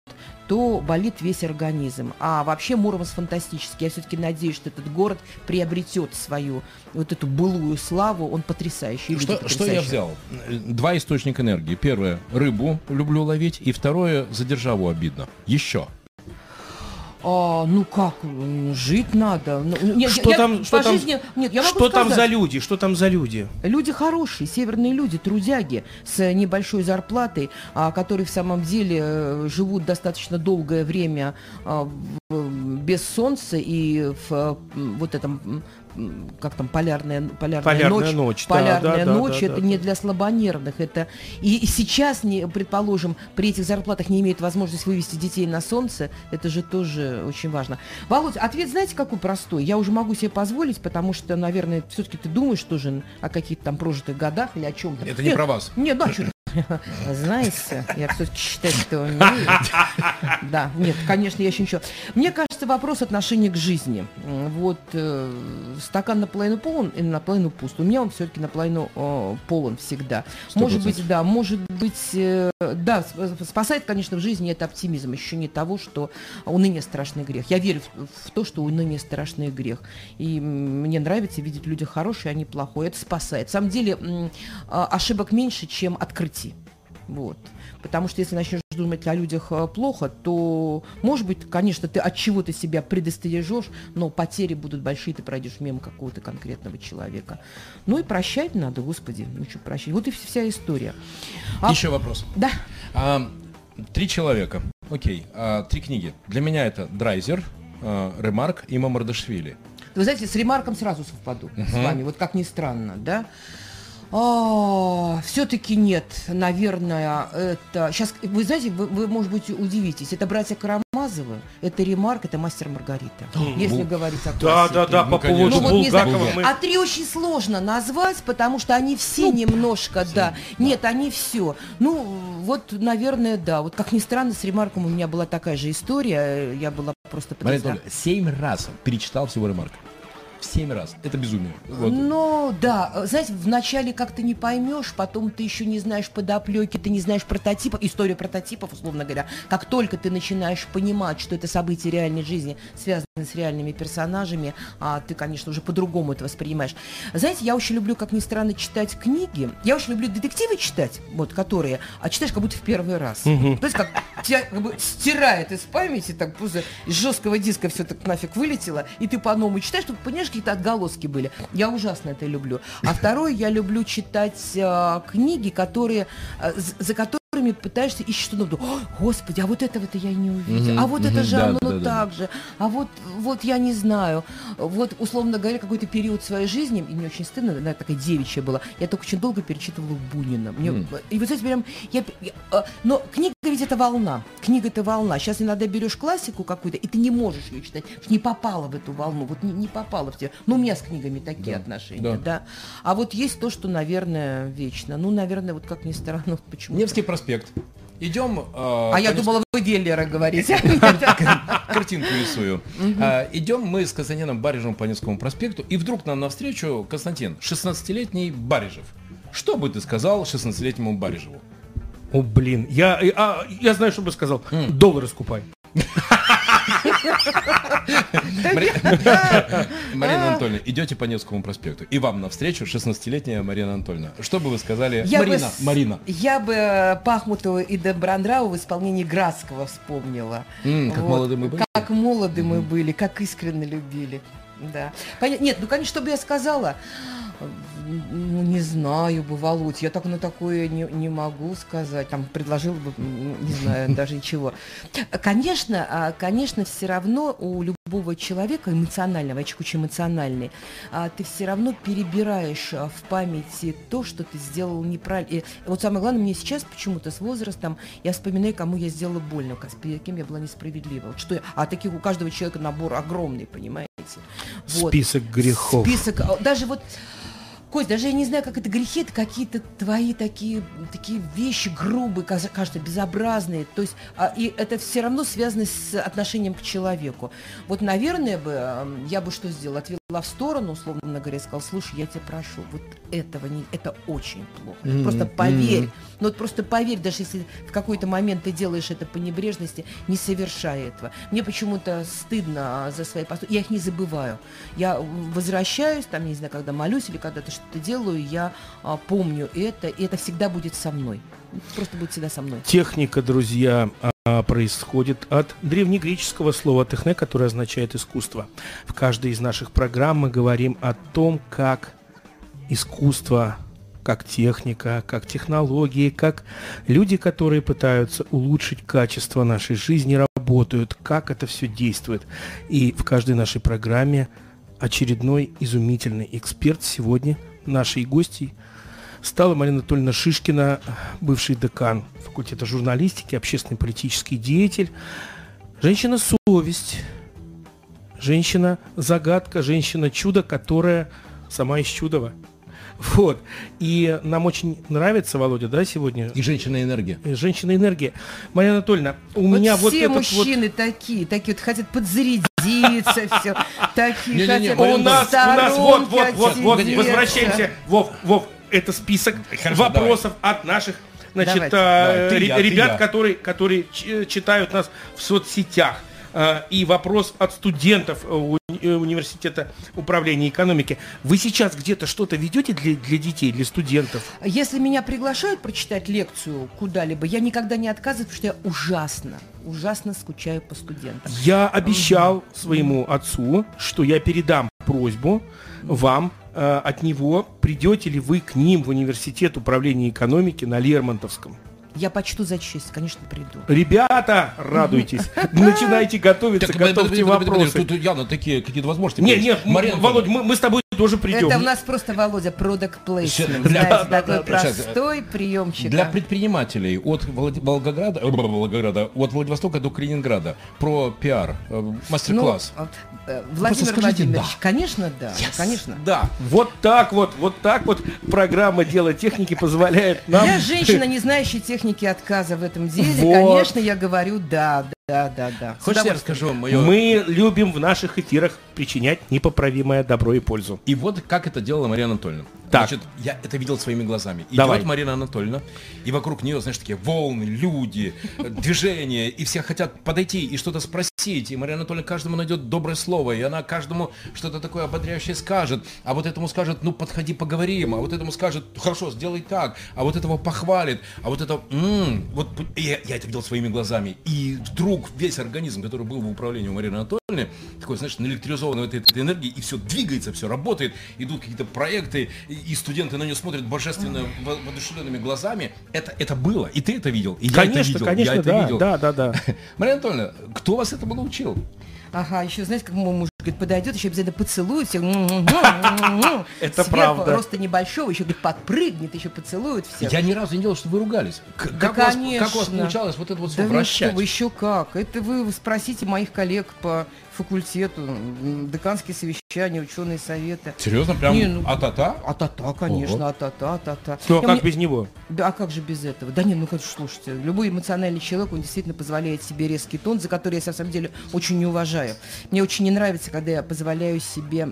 то болит весь организм. А вообще Муромец фантастический. Я все-таки надеюсь, что этот город приобретет свою вот эту былую славу. Он потрясающий. Что, что я взял? Два источника энергии. Первое – рыбу люблю ловить. И второе – за державу обидно. Еще. А, ну как, жить надо. Ну, нет, что я, там, что там, жизни, нет, я могу что сказать, там за люди? Что там за люди? Люди хорошие, северные люди, трудяги с небольшой зарплатой, а, которые в самом деле э, живут достаточно долгое время а, без солнца и в вот этом как там полярная полярная, полярная ночь, ночь полярная да, ночь да, это да, не да. для слабонервных это и, сейчас не предположим при этих зарплатах не имеют возможность вывести детей на солнце это же тоже очень важно. Володь ответ знаете какой простой? Я уже могу себе позволить потому что наверное все-таки ты думаешь тоже о каких-то там прожитых годах или о чем-то это не про вас. Нет да что [laughs] знаете, я все-таки считаю, что [laughs] умею. Да, нет, конечно, я еще ничего. Мне кажется, вопрос отношения к жизни. Вот э, стакан наполовину полон или наполовину пуст. У меня он все-таки наполовину э, полон всегда. 100%. Может быть, да, может быть, э, да, спасает, конечно, в жизни это оптимизм, ощущение того, что уныние страшный грех. Я верю в, в то, что уныние страшный грех. И мне нравится видеть люди хорошие, а не плохое. Это спасает. На самом деле а, ошибок меньше, чем открытий. Вот. Потому что если начнешь думать о людях э, плохо, то, может быть, конечно, ты от чего-то себя предостережешь, но потери будут большие, ты пройдешь мимо какого-то конкретного человека. Ну и прощать надо, господи, ну что прощать. Вот и вся история. А... Еще вопрос. Да. А, три человека. Окей. А, три книги. Для меня это Драйзер, а, Ремарк и Мамардашвили. Вы знаете, с Ремарком сразу совпаду uh-huh. с вами, вот как ни странно, да? А, все-таки нет, наверное, это... Сейчас, вы знаете, вы, вы, может быть, удивитесь. Это братья Карамазовы, это Ремарк, это Мастер Маргарита. если Бу... говорить о классике. Да, да, да, по ну, поводу ну, Булгакова. Мы... А три очень сложно назвать, потому что они все ну, немножко, да. да. Нет, они все. Ну, вот, наверное, да. Вот, как ни странно, с Ремарком у меня была такая же история. Я была просто... Мария семь раз перечитал всего Ремарка семь раз. Это безумие. Вот. Ну, да. Знаете, вначале как-то не поймешь, потом ты еще не знаешь подоплеки, ты не знаешь прототипов, историю прототипов, условно говоря. Как только ты начинаешь понимать, что это события реальной жизни, связаны с реальными персонажами, а ты, конечно, уже по-другому это воспринимаешь. Знаете, я очень люблю, как ни странно, читать книги. Я очень люблю детективы читать, вот, которые, а читаешь как будто в первый раз. Угу. То есть как тебя как бы стирает из памяти, так просто из жесткого диска все так нафиг вылетело, и ты по-новому читаешь, чтобы понимаешь, какие-то отголоски были. Я ужасно это люблю. А второе, я люблю читать э, книги, которые, э, за которые которыми пытаешься ищешь что-то новое. Господи, а вот этого-то я не увидел. Mm-hmm, а вот mm-hmm, это же да, оно да, так да. же. А вот, вот я не знаю. Вот, условно говоря, какой-то период своей жизни, и мне очень стыдно, она такая девичья была, я только очень долго перечитывала Бунина. Мне, mm. И вот, знаете, прям, я, я, а, но книга ведь это волна. Книга это волна. Сейчас иногда берешь классику какую-то, и ты не можешь ее читать, не попала в эту волну, вот не, не попала в тебя. Ну, у меня с книгами такие да, отношения, да. да. А вот есть то, что, наверное, вечно. Ну, наверное, вот как ни странно, [laughs] вот почему. Невский проспект. Идем... Э, а я думала, вы Веллера говорите. [laughs] [laughs] Картинку рисую. Э, идем мы с Константином Барижем по Невскому проспекту, и вдруг нам навстречу Константин, 16-летний Барижев. Что бы ты сказал 16-летнему Барижеву? О, блин, я, а, я знаю, что бы сказал. Доллары скупай. Марина Анатольевна, идете по Невскому проспекту, и вам навстречу 16-летняя Марина Анатольевна. Что бы вы сказали? Марина, Марина. Я бы э, Пахмутова и Добрандрау в исполнении Градского вспомнила. Как молоды мы были? Как молоды мы были, как искренне любили. Да. Нет, ну, конечно, что бы я сказала? Ну, не знаю бы, Володь, я так на такое не, не могу сказать, там, предложил бы, не знаю, [laughs] даже ничего. Конечно, а, конечно, все равно у любого человека эмоционального, я очень эмоциональный, а, ты все равно перебираешь а, в памяти то, что ты сделал неправильно. И вот самое главное, мне сейчас почему-то с возрастом я вспоминаю, кому я сделала больно, перед кем я была несправедлива. Вот что я, а таких у каждого человека набор огромный, понимаете? Вот. Список грехов. Список, даже вот Кость, даже я не знаю, как это грехи, это какие-то твои такие, такие вещи грубые, кажется, безобразные. То есть, а, и это все равно связано с отношением к человеку. Вот, наверное, бы я бы что сделала? Отвела в сторону, условно говоря, и сказала, слушай, я тебя прошу, вот этого не, это очень плохо. Mm-hmm. Просто поверь. Mm-hmm. Ну вот просто поверь, даже если в какой-то момент ты делаешь это по небрежности, не совершай этого. Мне почему-то стыдно за свои поступки. Я их не забываю. Я возвращаюсь, там, не знаю, когда молюсь или когда-то что что делаю, я а, помню это, и это всегда будет со мной. Просто будет всегда со мной. Техника, друзья, происходит от древнегреческого слова «техне», которое означает «искусство». В каждой из наших программ мы говорим о том, как искусство, как техника, как технологии, как люди, которые пытаются улучшить качество нашей жизни, работают, как это все действует. И в каждой нашей программе очередной изумительный эксперт сегодня нашей гостей стала Марина Анатольевна Шишкина, бывший декан факультета журналистики, общественный политический деятель, женщина-совесть, женщина-загадка, женщина-чудо, которая сама из чудова. [laughs] Вот. И нам очень нравится, Володя, да, сегодня? И женщина-энергия. И женщина-энергия. Мария Анатольевна, у вот меня вот все мужчины вот... такие, такие вот хотят подзарядиться, [laughs] все. Такие хотят У нас, у нас, вот, вот, вот, вот, возвращаемся. Вов, Вов, это список вопросов от наших значит, ребят, которые, которые читают нас в соцсетях. А, и вопрос от студентов э, э, университета управления экономики. Вы сейчас где-то что-то ведете для, для детей, для студентов? Если меня приглашают прочитать лекцию куда-либо, я никогда не отказываю, потому что я ужасно, ужасно скучаю по студентам. Я обещал своему отцу, что я передам просьбу вам э, от него, придете ли вы к ним в университет управления экономики на Лермонтовском. Я почту за честь, конечно, приду. Ребята, радуйтесь. [laughs] Начинайте готовиться, готовьте вопросы. Тут явно такие какие-то возможности. Не, не, Володь, мы с тобой тоже придем. Это у нас просто, Володя, продукт плейсмент. Знаете, такой простой приемчик. Для предпринимателей от Волгограда, э, Волгограда, от Владивостока до Калининграда про пиар, э, мастер-класс. Ну, э, Владимир Владимирович, конечно, да, конечно. Да, вот так вот, вот так вот программа «Дело техники» позволяет нам... Я женщина, не знающая техники отказа в этом деле, конечно, я говорю да, да, да, да. Хочешь, я расскажу вам мое... Мы любим в наших эфирах причинять непоправимое добро и пользу. И вот как это делала Мария Анатольевна. Так. Значит, я это видел своими глазами. Давай. Идет Марина Анатольевна, и вокруг нее, знаешь, такие волны, люди, движения, и все хотят подойти и что-то спросить. И Мария Анатольевна каждому найдет доброе слово, и она каждому что-то такое ободряющее скажет. А вот этому скажет, ну, подходи, поговорим. А вот этому скажет, хорошо, сделай так. А вот этого похвалит. А вот это, м-м, вот я, я это видел своими глазами. И вдруг весь организм, который был в управлении у Марины Анатольевны, такой, знаешь, наэлектризованный этой, этой энергией, и все двигается, все работает, идут какие-то проекты, и студенты на нее смотрят божественно воодушевленными глазами. Это, это было, и ты это видел, и конечно, я это видел. Конечно, я это да, видел. да, да, да. [laughs] Мария Анатольевна, кто вас этому научил? Ага, еще знаете, как мой муж говорит, подойдет, еще обязательно поцелует всех. [laughs] Это правда. Просто небольшого, еще говорит, подпрыгнет, еще поцелует всех. Я ни разу не делал, что вы ругались. Конечно. Как у вас получалось вот это вот все вращать? Да еще как. Это вы спросите моих коллег по факультету, деканские совещания, ученые советы. Серьезно? Прям не, ну, а-та-та? А-та-та, конечно, а-та-та, а-та-та. Ну, а как мне... без него? Да, а как же без этого? Да не, ну, как слушайте, любой эмоциональный человек, он действительно позволяет себе резкий тон, за который я, на самом деле, очень не уважаю. Мне очень не нравится, когда я позволяю себе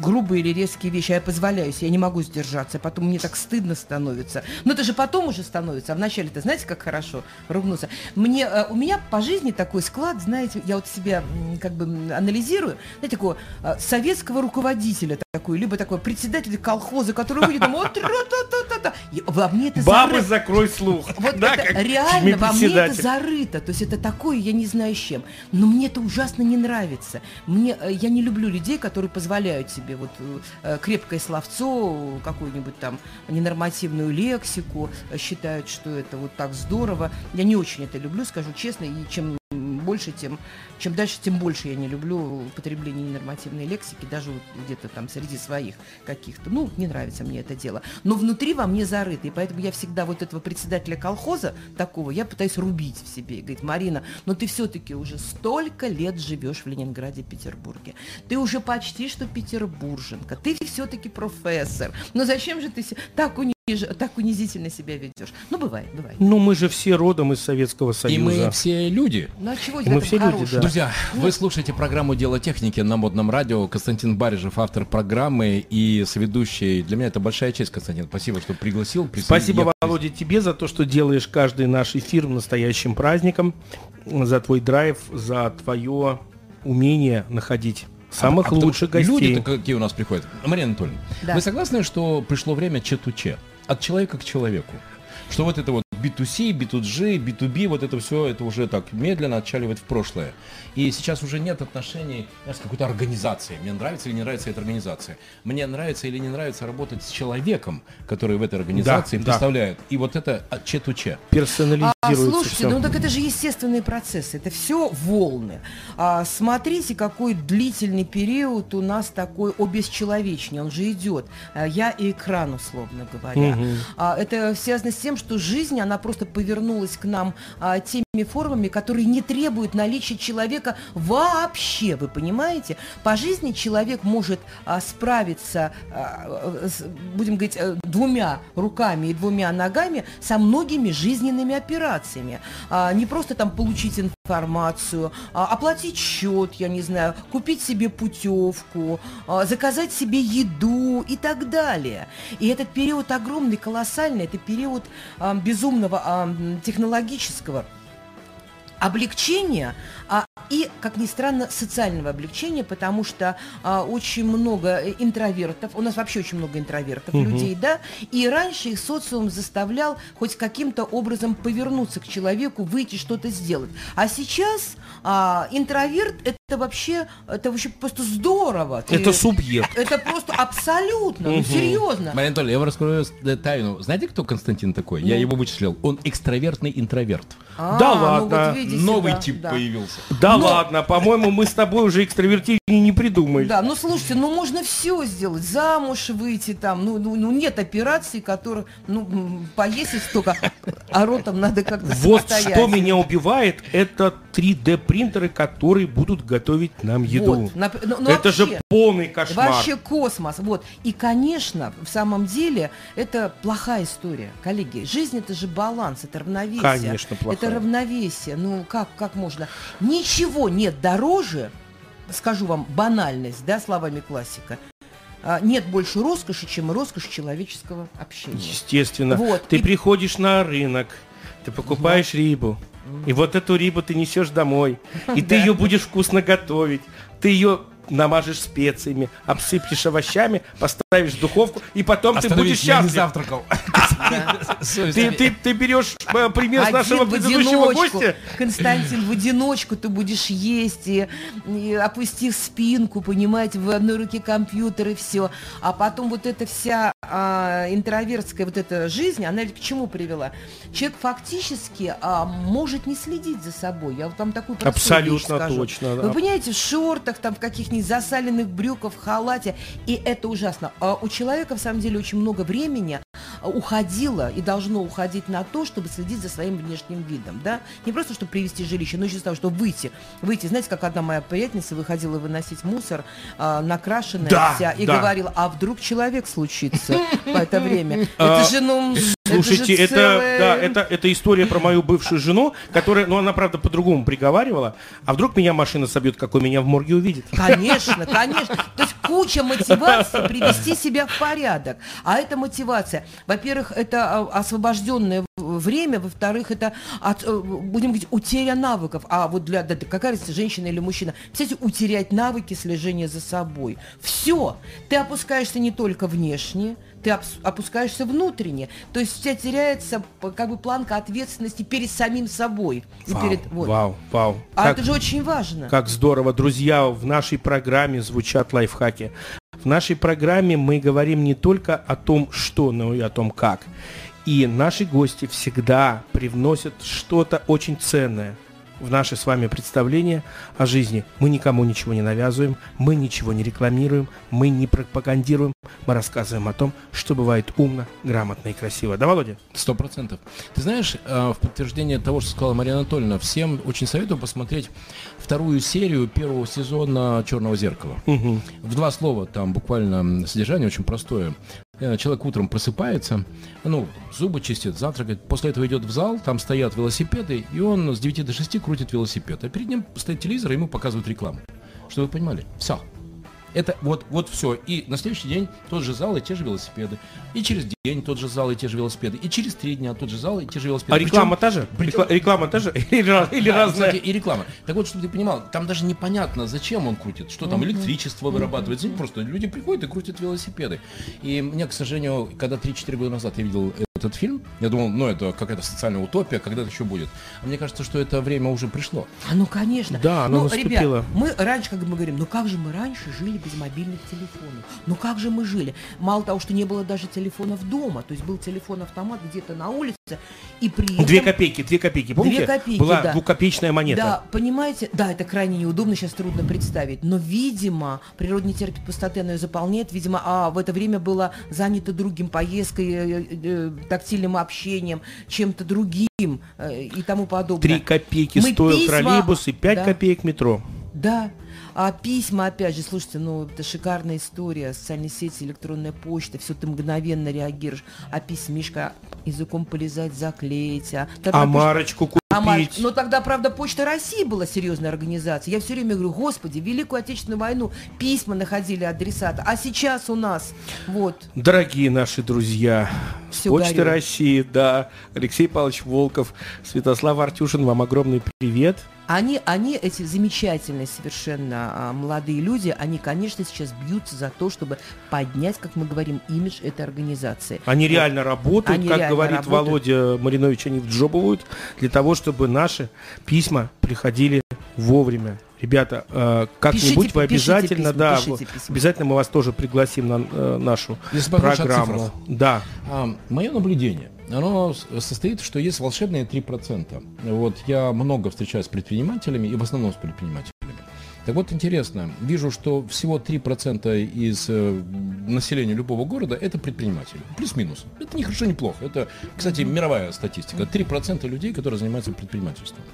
грубые или резкие вещи, а я позволяю себе, я не могу сдержаться, потом мне так стыдно становится. Но это же потом уже становится, а вначале-то знаете, как хорошо ругнуться. Мне, э, у меня по жизни такой склад, знаете, я вот себя как бы анализирую, знаете, такого э, советского руководителя такой, либо такой председатель колхоза, который выйдет, там, вот, во мне это Бабы, зарыто. закрой слух. Вот да, это реально во мне это зарыто, то есть это такое, я не знаю с чем, но мне это ужасно не нравится. Мне, э, я не люблю людей, которые позволяют позволяют себе вот э, крепкое словцо, какую-нибудь там ненормативную лексику, считают, что это вот так здорово. Я не очень это люблю, скажу честно, и чем больше, тем, чем дальше, тем больше я не люблю употребление ненормативной лексики, даже вот где-то там среди своих каких-то. Ну, не нравится мне это дело. Но внутри во мне зарыто, и поэтому я всегда вот этого председателя колхоза такого, я пытаюсь рубить в себе. И говорит, Марина, но ты все-таки уже столько лет живешь в Ленинграде, Петербурге. Ты уже почти что петербурженка. Ты все-таки профессор. Но зачем же ты так у так унизительно себя ведешь. Ну, бывает, бывает. Ну, мы же все родом из Советского Союза. И мы все люди. Ну, а чего мы все люди, да. Друзья, вы слушаете программу «Дело техники» на Модном радио. Константин Барижев, автор программы и соведущий. Для меня это большая честь, Константин. Спасибо, что пригласил. Спасибо, Я... Володя, тебе за то, что делаешь каждый наш эфир настоящим праздником, за твой драйв, за твое умение находить самых а, лучших гостей. Люди-то какие у нас приходят. Мария Анатольевна, да. вы согласны, что пришло время чету-че? От человека к человеку. Что вот это вот B2C, B2G, B2B, вот это все, это уже так медленно отчаливает в прошлое. И сейчас уже нет отношений с какой-то организацией. Мне нравится или не нравится эта организация. Мне нравится или не нравится работать с человеком, который в этой организации да, представляет. Да. И вот это че-ту-че. Персонализируется а, Слушайте, все. ну так это же естественные процессы. Это все волны. А, смотрите, какой длительный период у нас такой обесчеловечный. Он же идет. А, я и экран, условно говоря. Угу. А, это связано с тем, что жизнь, она просто повернулась к нам а, теми формами, которые не требуют наличия человека вообще, вы понимаете? По жизни человек может а, справиться, а, с, будем говорить, э, двумя руками и двумя ногами со многими жизненными операциями. А, не просто там получить информацию, а, оплатить счет, я не знаю, купить себе путевку, а, заказать себе еду и так далее. И этот период огромный, колоссальный, это период а, безумного а, технологического облегчения а, и, как ни странно, социального облегчения, потому что а, очень много интровертов, у нас вообще очень много интровертов угу. людей, да, и раньше их социум заставлял хоть каким-то образом повернуться к человеку, выйти что-то сделать. А сейчас а, интроверт это вообще, это вообще просто здорово. Ты, это субъект. Это просто абсолютно, ну серьезно. Мария Анатольевна, я вам раскрою тайну. Знаете, кто Константин такой? Я ну. его вычислил. Он экстравертный интроверт. А, да ну ладно. Новый тип появился. Да ладно, по-моему, мы с тобой уже экстравертирование не придумали. Да, ну слушайте, ну можно все сделать. Замуж выйти там. Ну, ну, ну нет операций, которые, ну, поесть только, а ротом надо как-то Вот что меня убивает, это 3D принтеры, которые будут готовить нам еду. Вот, ну, ну, это вообще, же полный кошмар. Вообще космос. Вот. И, конечно, в самом деле, это плохая история, коллеги. Жизнь это же баланс, это равновесие. Конечно, плохая. Это равновесие. Ну, как, как можно? Ничего нет дороже, скажу вам банальность, да, словами классика, а, нет больше роскоши, чем роскошь человеческого общения. Естественно. Вот. Ты и... приходишь на рынок, ты покупаешь угу. рыбу, и вот эту рыбу ты несешь домой, и ты ее будешь вкусно готовить, ты ее намажешь специями, обсыпешь овощами, поставишь в духовку, и потом ты будешь счастлив. завтракал. Ты, ты, ты берешь э, пример с нашего предыдущего гостя. Константин, в одиночку ты будешь есть, и, и опустив спинку, понимаете, в одной руке компьютер и все. А потом вот эта вся а, интровертская вот эта жизнь, она к чему привела? Человек фактически а, может не следить за собой. Я вот вам такую Абсолютно скажу. точно. Да. Вы понимаете, в шортах, там, в каких-нибудь засаленных брюках, в халате, и это ужасно. А у человека, в самом деле, очень много времени уходило и должно уходить на то, чтобы следить за своим внешним видом, да? Не просто, чтобы привести жилище, но еще того, чтобы выйти. Выйти, знаете, как одна моя приятельница выходила выносить мусор, э, накрашенная да, вся, и да. говорила, а вдруг человек случится в это время? Это же, ну, Слушайте, это, целое... да, это, это история про мою бывшую жену, которая, ну, она, правда, по-другому приговаривала. А вдруг меня машина собьет, какой меня в морге увидит? Конечно, конечно. То есть куча мотиваций привести себя в порядок. А эта мотивация, во-первых, это а, освобожденное время, во-вторых, это, от, э, будем говорить, утеря навыков. А вот для, да, какая разница, женщина или мужчина? Кстати, утерять навыки слежения за собой. Все. Ты опускаешься не только внешне, ты опускаешься внутренне. То есть у тебя теряется как бы планка ответственности перед самим собой. Вау, перед, вот. вау, вау. А как, это же очень важно. Как здорово. Друзья, в нашей программе звучат лайфхаки. В нашей программе мы говорим не только о том, что, но и о том, как. И наши гости всегда привносят что-то очень ценное – в наше с вами представление о жизни. Мы никому ничего не навязываем, мы ничего не рекламируем, мы не пропагандируем, мы рассказываем о том, что бывает умно, грамотно и красиво. Да, Володя? Сто процентов. Ты знаешь, э, в подтверждение того, что сказала Мария Анатольевна, всем очень советую посмотреть вторую серию первого сезона «Черного зеркала». Угу. В два слова, там буквально содержание очень простое. Э, человек утром просыпается, ну, зубы чистит, завтракает, после этого идет в зал, там стоят велосипеды, и он с 9 до 6 крутит велосипед. А перед ним стоит телевизор, и ему показывают рекламу. Чтобы вы понимали, все. Это вот, вот все. И на следующий день тот же зал и те же велосипеды. И через день тот же зал и те же велосипеды. И через три дня тот же зал и те же велосипеды. А реклама та же? Причем... Реклама та же? [laughs] Или, или да, разная? Кстати, и реклама. Так вот, чтобы ты понимал, там даже непонятно, зачем он крутит. Что там, электричество вырабатывается. Просто люди приходят и крутят велосипеды. И мне, к сожалению, когда 3-4 года назад я видел этот фильм. Я думал, ну, это какая-то социальная утопия, когда это еще будет. А мне кажется, что это время уже пришло. А ну, конечно. Да, оно ну, наступило. Ребят, мы раньше, как мы говорим, ну как же мы раньше жили без мобильных телефонов? Ну как же мы жили? Мало того, что не было даже телефонов дома, то есть был телефон-автомат где-то на улице, и при этом... Две копейки, две копейки, помните? Две копейки, Была да. двухкопеечная монета. Да, понимаете? Да, это крайне неудобно, сейчас трудно представить. Но, видимо, природа не терпит пустоты, она ее заполняет. Видимо, а в это время было занято другим поездкой, э, э, э тактильным общением, чем-то другим э, и тому подобное. Три копейки Мы стоил письма... троллейбус и пять да. копеек метро. Да. А письма, опять же, слушайте, ну, это шикарная история, социальные сети, электронная почта, все ты мгновенно реагируешь. А письмишко языком полезать, заклеить. А, а марочку купить. А марочку. Но тогда, правда, Почта России была серьезная организация. Я все время говорю, господи, Великую Отечественную войну письма находили адресата. А сейчас у нас, вот. Дорогие наши друзья, все Почты горю. России, да, Алексей Павлович Волков, Святослав Артюшин, вам огромный привет. Они, они, эти замечательные совершенно а, молодые люди, они, конечно, сейчас бьются за то, чтобы поднять, как мы говорим, имидж этой организации. Они вот. реально работают, они как реально говорит работают. Володя Маринович, они вджобывают для того, чтобы наши письма приходили вовремя. Ребята, э, как-нибудь вы обязательно, письма, да, обязательно мы вас тоже пригласим на э, нашу Если программу. Да. А, мое наблюдение оно состоит, что есть волшебные 3%. Вот я много встречаюсь с предпринимателями, и в основном с предпринимателями. Так вот, интересно, вижу, что всего 3% из э, населения любого города – это предприниматели. Плюс-минус. Это не хорошо, не плохо. Это, кстати, мировая статистика. 3% людей, которые занимаются предпринимательством.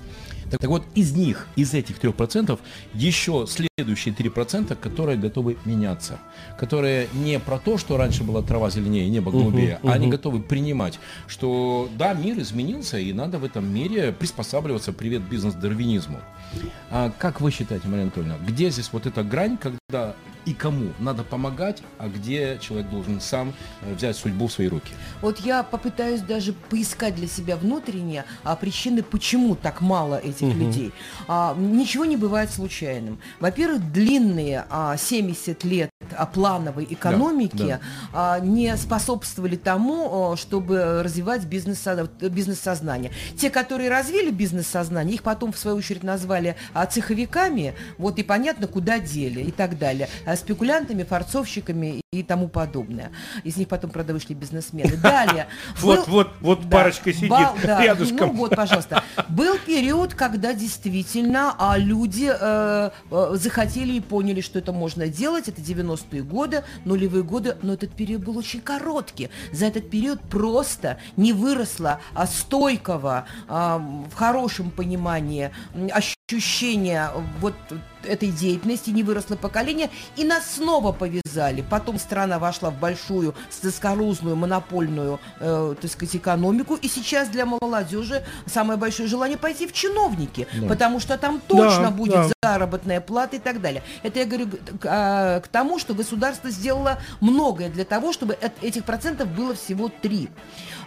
Так, так вот, из них, из этих 3%, еще следующие 3%, которые готовы меняться. Которые не про то, что раньше была трава зеленее, небо голубее, uh-huh. а они готовы принимать, что да, мир изменился, и надо в этом мире приспосабливаться. Привет бизнес-дарвинизму. А как вы считаете, Мария Анатольевна, где здесь вот эта грань, когда и кому надо помогать, а где человек должен сам э, взять судьбу в свои руки? Вот я попытаюсь даже поискать для себя внутренние а, причины, почему так мало этих угу. людей. А, ничего не бывает случайным. Во-первых, длинные а, 70 лет а, плановой экономики да, да. А, не способствовали тому, чтобы развивать бизнес-сознание. Те, которые развили бизнес-сознание, их потом, в свою очередь, назвали а, цеховиками, вот и понятно, куда дели и так далее. А спекулянтами, форцовщиками и тому подобное. Из них потом, правда, вышли бизнесмены. Далее. [laughs] Вот, вот, вот парочка сидит [laughs] рядышком. Ну вот, пожалуйста. Был период, когда действительно а, люди э, э, захотели и поняли, что это можно делать. Это 90-е годы, нулевые годы, но этот период был очень короткий. За этот период просто не выросло а, стойкого, а, в хорошем понимании, ощущения вот этой деятельности, не выросло поколение, и нас снова повязали. Потом страна вошла в большую заскорузную монопольную, э, так сказать, экономику, и сейчас для молодежи самое большое желание пойти в чиновники, да. потому что там точно да, будет да. заработная плата и так далее. Это я говорю к, а, к тому, что государство сделало многое для того, чтобы этих процентов было всего три.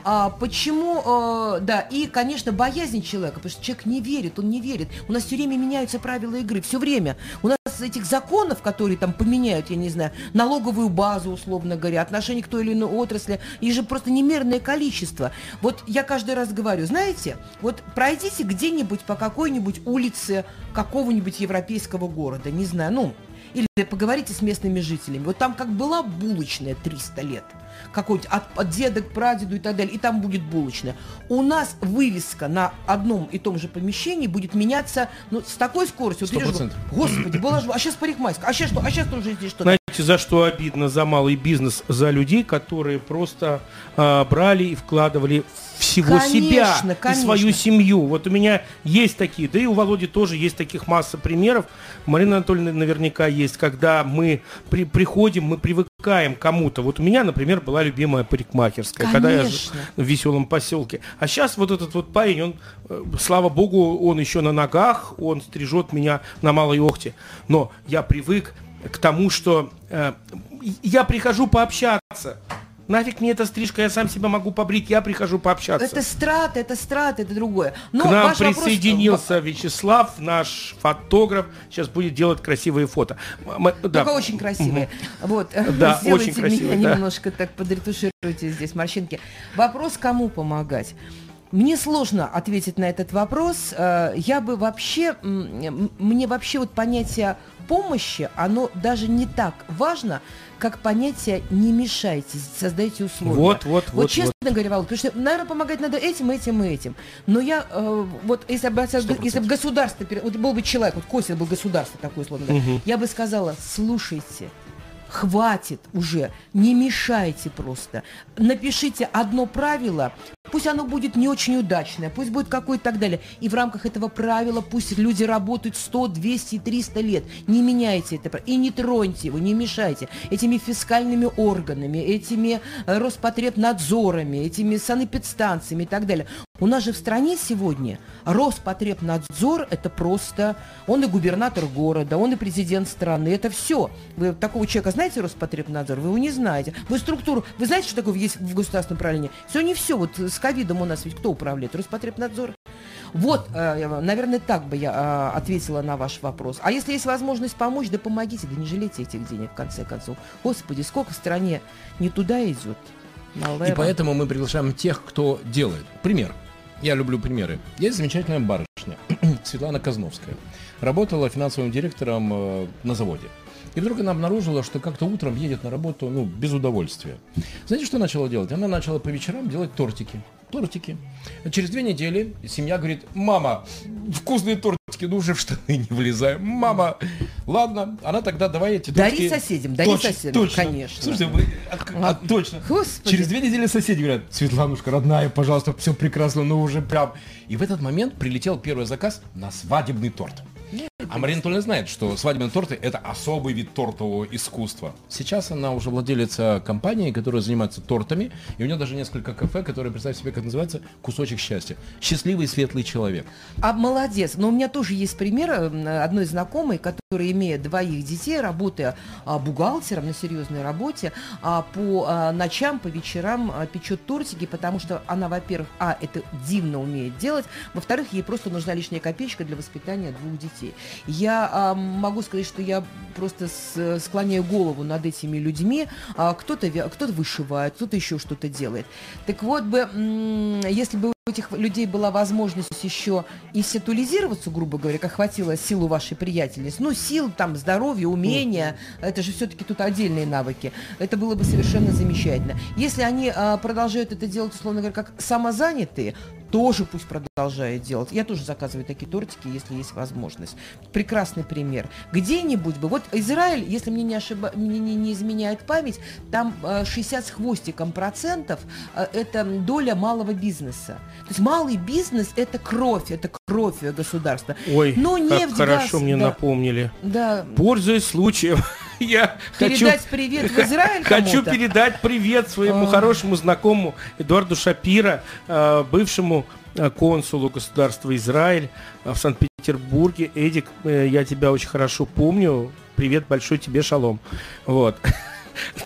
А, почему, а, да, и, конечно, боязнь человека, потому что человек не верит, он не верит. У нас все время меняются правила игры, все время. У нас этих законов, которые там поменяют, я не знаю, налоговую базу, условно говоря, отношение к той или иной отрасли, их же просто немерное количество. Вот я каждый раз говорю, знаете, вот пройдите где-нибудь по какой-нибудь улице какого-нибудь европейского города, не знаю, ну, или поговорите с местными жителями. Вот там как была булочная 300 лет – какой-нибудь от, от деда к прадеду и так далее, и там будет булочная. У нас вывеска на одном и том же помещении будет меняться ну, с такой скоростью. Вот идешь, Господи, была же, а сейчас парикмахерская, а сейчас что, а сейчас тоже здесь что-то. Знаете, за что обидно за малый бизнес? За людей, которые просто а, брали и вкладывали всего конечно, себя конечно. и свою семью. Вот у меня есть такие, да и у Володи тоже есть таких масса примеров. Марина Анатольевна наверняка есть, когда мы при, приходим, мы привыкаем к кому-то. Вот у меня, например, была любимая парикмахерская, конечно. когда я в веселом поселке. А сейчас вот этот вот парень, он, э, слава богу, он еще на ногах, он стрижет меня на Малой Охте. Но я привык к тому, что э, я прихожу пообщаться Нафиг мне эта стрижка, я сам себя могу побрить, я прихожу пообщаться. Это страт, это страт, это другое. Но К нам присоединился вопрос... Вячеслав, наш фотограф, сейчас будет делать красивые фото. Мы, да. Только очень красивые. Угу. Вот, да, [laughs] очень красивые, меня да. немножко так подретушируйте здесь морщинки. Вопрос, кому помогать? Мне сложно ответить на этот вопрос. Э, я бы вообще, мне вообще вот понятие помощи, оно даже не так важно, как понятие «не мешайте, создайте условия». Вот, вот, вот. Вот честно вот. говоря, потому что, наверное, помогать надо этим, этим и этим. Но я, э, вот если бы, если бы государство, вот был бы человек, вот Костя был государство такое, условно говоря, угу. я бы сказала, слушайте, хватит уже, не мешайте просто. Напишите одно правило, пусть оно будет не очень удачное, пусть будет какое-то так далее. И в рамках этого правила пусть люди работают 100, 200, 300 лет. Не меняйте это и не троньте его, не мешайте. Этими фискальными органами, этими э, Роспотребнадзорами, этими санэпидстанциями и так далее. У нас же в стране сегодня Роспотребнадзор – это просто… Он и губернатор города, он и президент страны. Это все. Вы такого человека знаете, Роспотребнадзор? Вы его не знаете. Вы структуру… Вы знаете, что такое есть в государственном управлении? Все не все. Вот с ковидом у нас ведь кто управляет? Роспотребнадзор. Вот, э, наверное, так бы я э, ответила на ваш вопрос. А если есть возможность помочь, да помогите, да не жалейте этих денег, в конце концов. Господи, сколько в стране не туда идет. И поэтому мы приглашаем тех, кто делает. Пример. Я люблю примеры. Есть замечательная барышня, [clears throat] Светлана Казновская. Работала финансовым директором э, на заводе. И вдруг она обнаружила, что как-то утром едет на работу, ну, без удовольствия. Знаете, что начала делать? Она начала по вечерам делать тортики. Тортики. Через две недели семья говорит, мама, вкусные тортики, ну уже в штаны не влезаем. Мама, ладно, она тогда давай эти тортики... Дари соседям, дари точно, соседям, точно. конечно. Слушайте, вы, а, а, точно. Господи. Через две недели соседи говорят, Светланушка, родная, пожалуйста, все прекрасно, ну уже прям. И в этот момент прилетел первый заказ на свадебный торт. А Марина Анатольевна знает, что свадебные торты – это особый вид тортового искусства. Сейчас она уже владелица компании, которая занимается тортами, и у нее даже несколько кафе, которые, представьте себе, как называется, «Кусочек счастья». Счастливый, светлый человек. А молодец. Но у меня тоже есть пример одной знакомой, которая, имея двоих детей, работая а, бухгалтером на серьезной работе, а, по а, ночам, по вечерам печет тортики, потому что она, во-первых, а, это дивно умеет делать, во-вторых, ей просто нужна лишняя копеечка для воспитания двух детей. Я а, могу сказать, что я просто с, склоняю голову над этими людьми. А, кто-то кто вышивает, кто-то еще что-то делает. Так вот бы, если бы у этих людей была возможность еще и сетулизироваться, грубо говоря, как хватило силу вашей приятельницы, ну, сил, там, здоровья, умения, это же все-таки тут отдельные навыки, это было бы совершенно замечательно. Если они а, продолжают это делать, условно говоря, как самозанятые, тоже пусть продолжает делать. Я тоже заказываю такие тортики, если есть возможность. Прекрасный пример. Где-нибудь бы, вот Израиль, если мне не, ошиба, мне не, не изменяет память, там 60 э, с хвостиком процентов э, это доля малого бизнеса. То есть малый бизнес – это кровь, это кровь государства. Ой, Но нефть, как хорошо газ, мне да, напомнили. Да. Пользуясь случаем, [laughs] я передать хочу, привет в Израиль [laughs] Хочу передать привет своему а. хорошему знакомому Эдуарду Шапира, э, бывшему э, консулу государства Израиль э, в Санкт-Петербурге. Эдик, я тебя очень хорошо помню. Привет большой тебе, шалом. Вот. [laughs]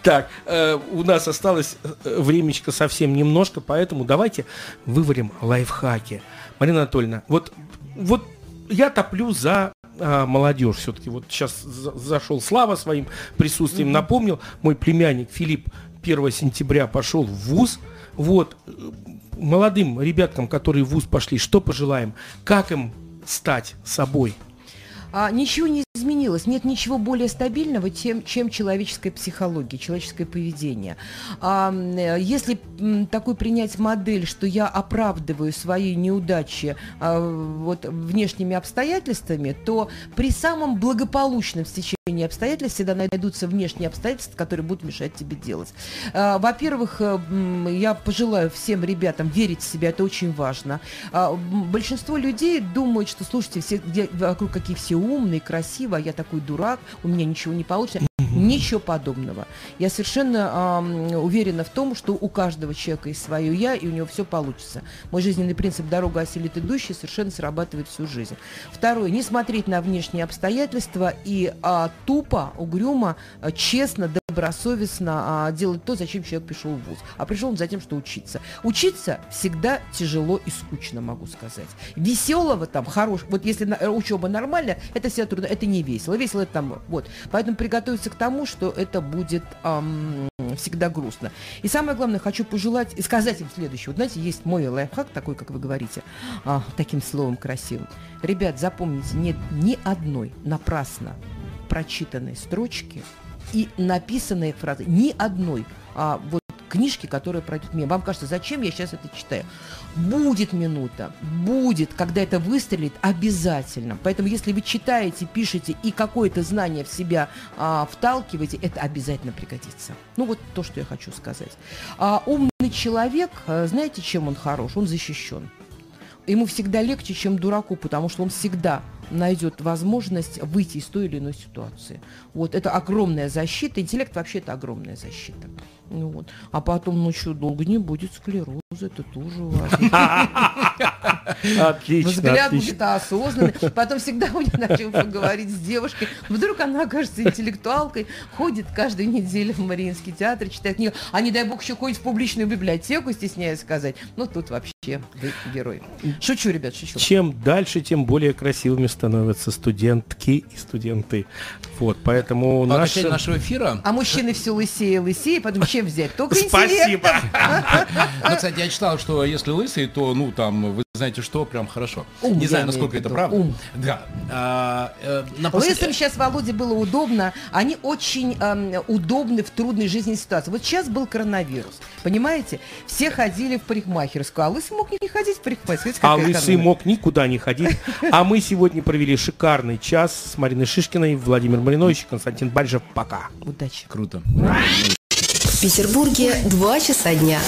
Так, э, у нас осталось э, времечко совсем немножко, поэтому давайте выварим лайфхаки. Марина Анатольевна, вот, вот я топлю за э, молодежь все-таки. Вот сейчас за, зашел Слава своим присутствием, напомнил, мой племянник Филипп 1 сентября пошел в ВУЗ. Вот, молодым ребяткам, которые в ВУЗ пошли, что пожелаем? Как им стать собой? А, ничего не изменилось. Нет ничего более стабильного, чем, чем человеческая психология, человеческое поведение. А, если такой принять модель, что я оправдываю свои неудачи а, вот, внешними обстоятельствами, то при самом благополучном стечении обстоятельств всегда найдутся внешние обстоятельства, которые будут мешать тебе делать. А, во-первых, э, я пожелаю всем ребятам верить в себя, это очень важно. А, большинство людей думают, что, слушайте, все, где, вокруг какие все умный, красивый, а я такой дурак, у меня ничего не получится. Ничего подобного. Я совершенно э, уверена в том, что у каждого человека есть свое я, и у него все получится. Мой жизненный принцип «дорога осилит идущий» совершенно срабатывает всю жизнь. Второе. Не смотреть на внешние обстоятельства и а, тупо, угрюмо, а, честно, добросовестно а, делать то, зачем человек пришел в ВУЗ. А пришел он за тем, что учиться. Учиться всегда тяжело и скучно, могу сказать. Веселого там, хорош, вот если на, учеба нормальная, это всегда трудно, это не весело. Весело это там, вот. Поэтому приготовиться к тому, что это будет эм, всегда грустно. И самое главное, хочу пожелать и сказать им следующее. Вот знаете, есть мой лайфхак такой, как вы говорите, а, таким словом красивым. Ребят, запомните, нет ни одной напрасно прочитанной строчки и написанной фразы, ни одной а, вот книжки, которая пройдет мимо. Вам кажется, зачем я сейчас это читаю? Будет минута, будет, когда это выстрелит, обязательно. Поэтому, если вы читаете, пишете и какое-то знание в себя а, вталкиваете, это обязательно пригодится. Ну, вот то, что я хочу сказать. А, умный человек, а, знаете, чем он хорош? Он защищен. Ему всегда легче, чем дураку, потому что он всегда найдет возможность выйти из той или иной ситуации. Вот это огромная защита. Интеллект вообще это огромная защита. Ну, вот. А потом, ну что, долго не будет склероза, это тоже важно. [laughs] Отлично, Взгляд будет осознанный. Потом всегда у меня начал поговорить с девушкой. Вдруг она окажется интеллектуалкой, ходит каждую неделю в Мариинский театр, читает книгу. А не дай бог еще ходит в публичную библиотеку, стесняюсь сказать. Ну, тут вообще вы герой. Шучу, ребят, шучу. Чем дальше, тем более красивыми становятся студентки и студенты. Вот, поэтому наш... нашего эфира... А мужчины все лысее, лысее, потом чем взять? Только [laughs] Спасибо. Ну, кстати, я читал, что если лысый, то, ну, там, вы знаете что, прям хорошо. Ум, Не знаю, насколько это правда. Ум. Да. А, э, Лысым сейчас, Володе, было удобно. Они очень э, удобны в трудной жизненной ситуации. Вот сейчас был коронавирус. Понимаете? Все ходили в парикмахерскую, а Лысый мог не ходить в парикмахерскую. А Лысый мог никуда не ходить. [laughs] А мы сегодня провели шикарный час с Мариной Шишкиной, Владимир Маринович, Константин Бальжев. Пока. Удачи. Круто. В Петербурге два часа дня.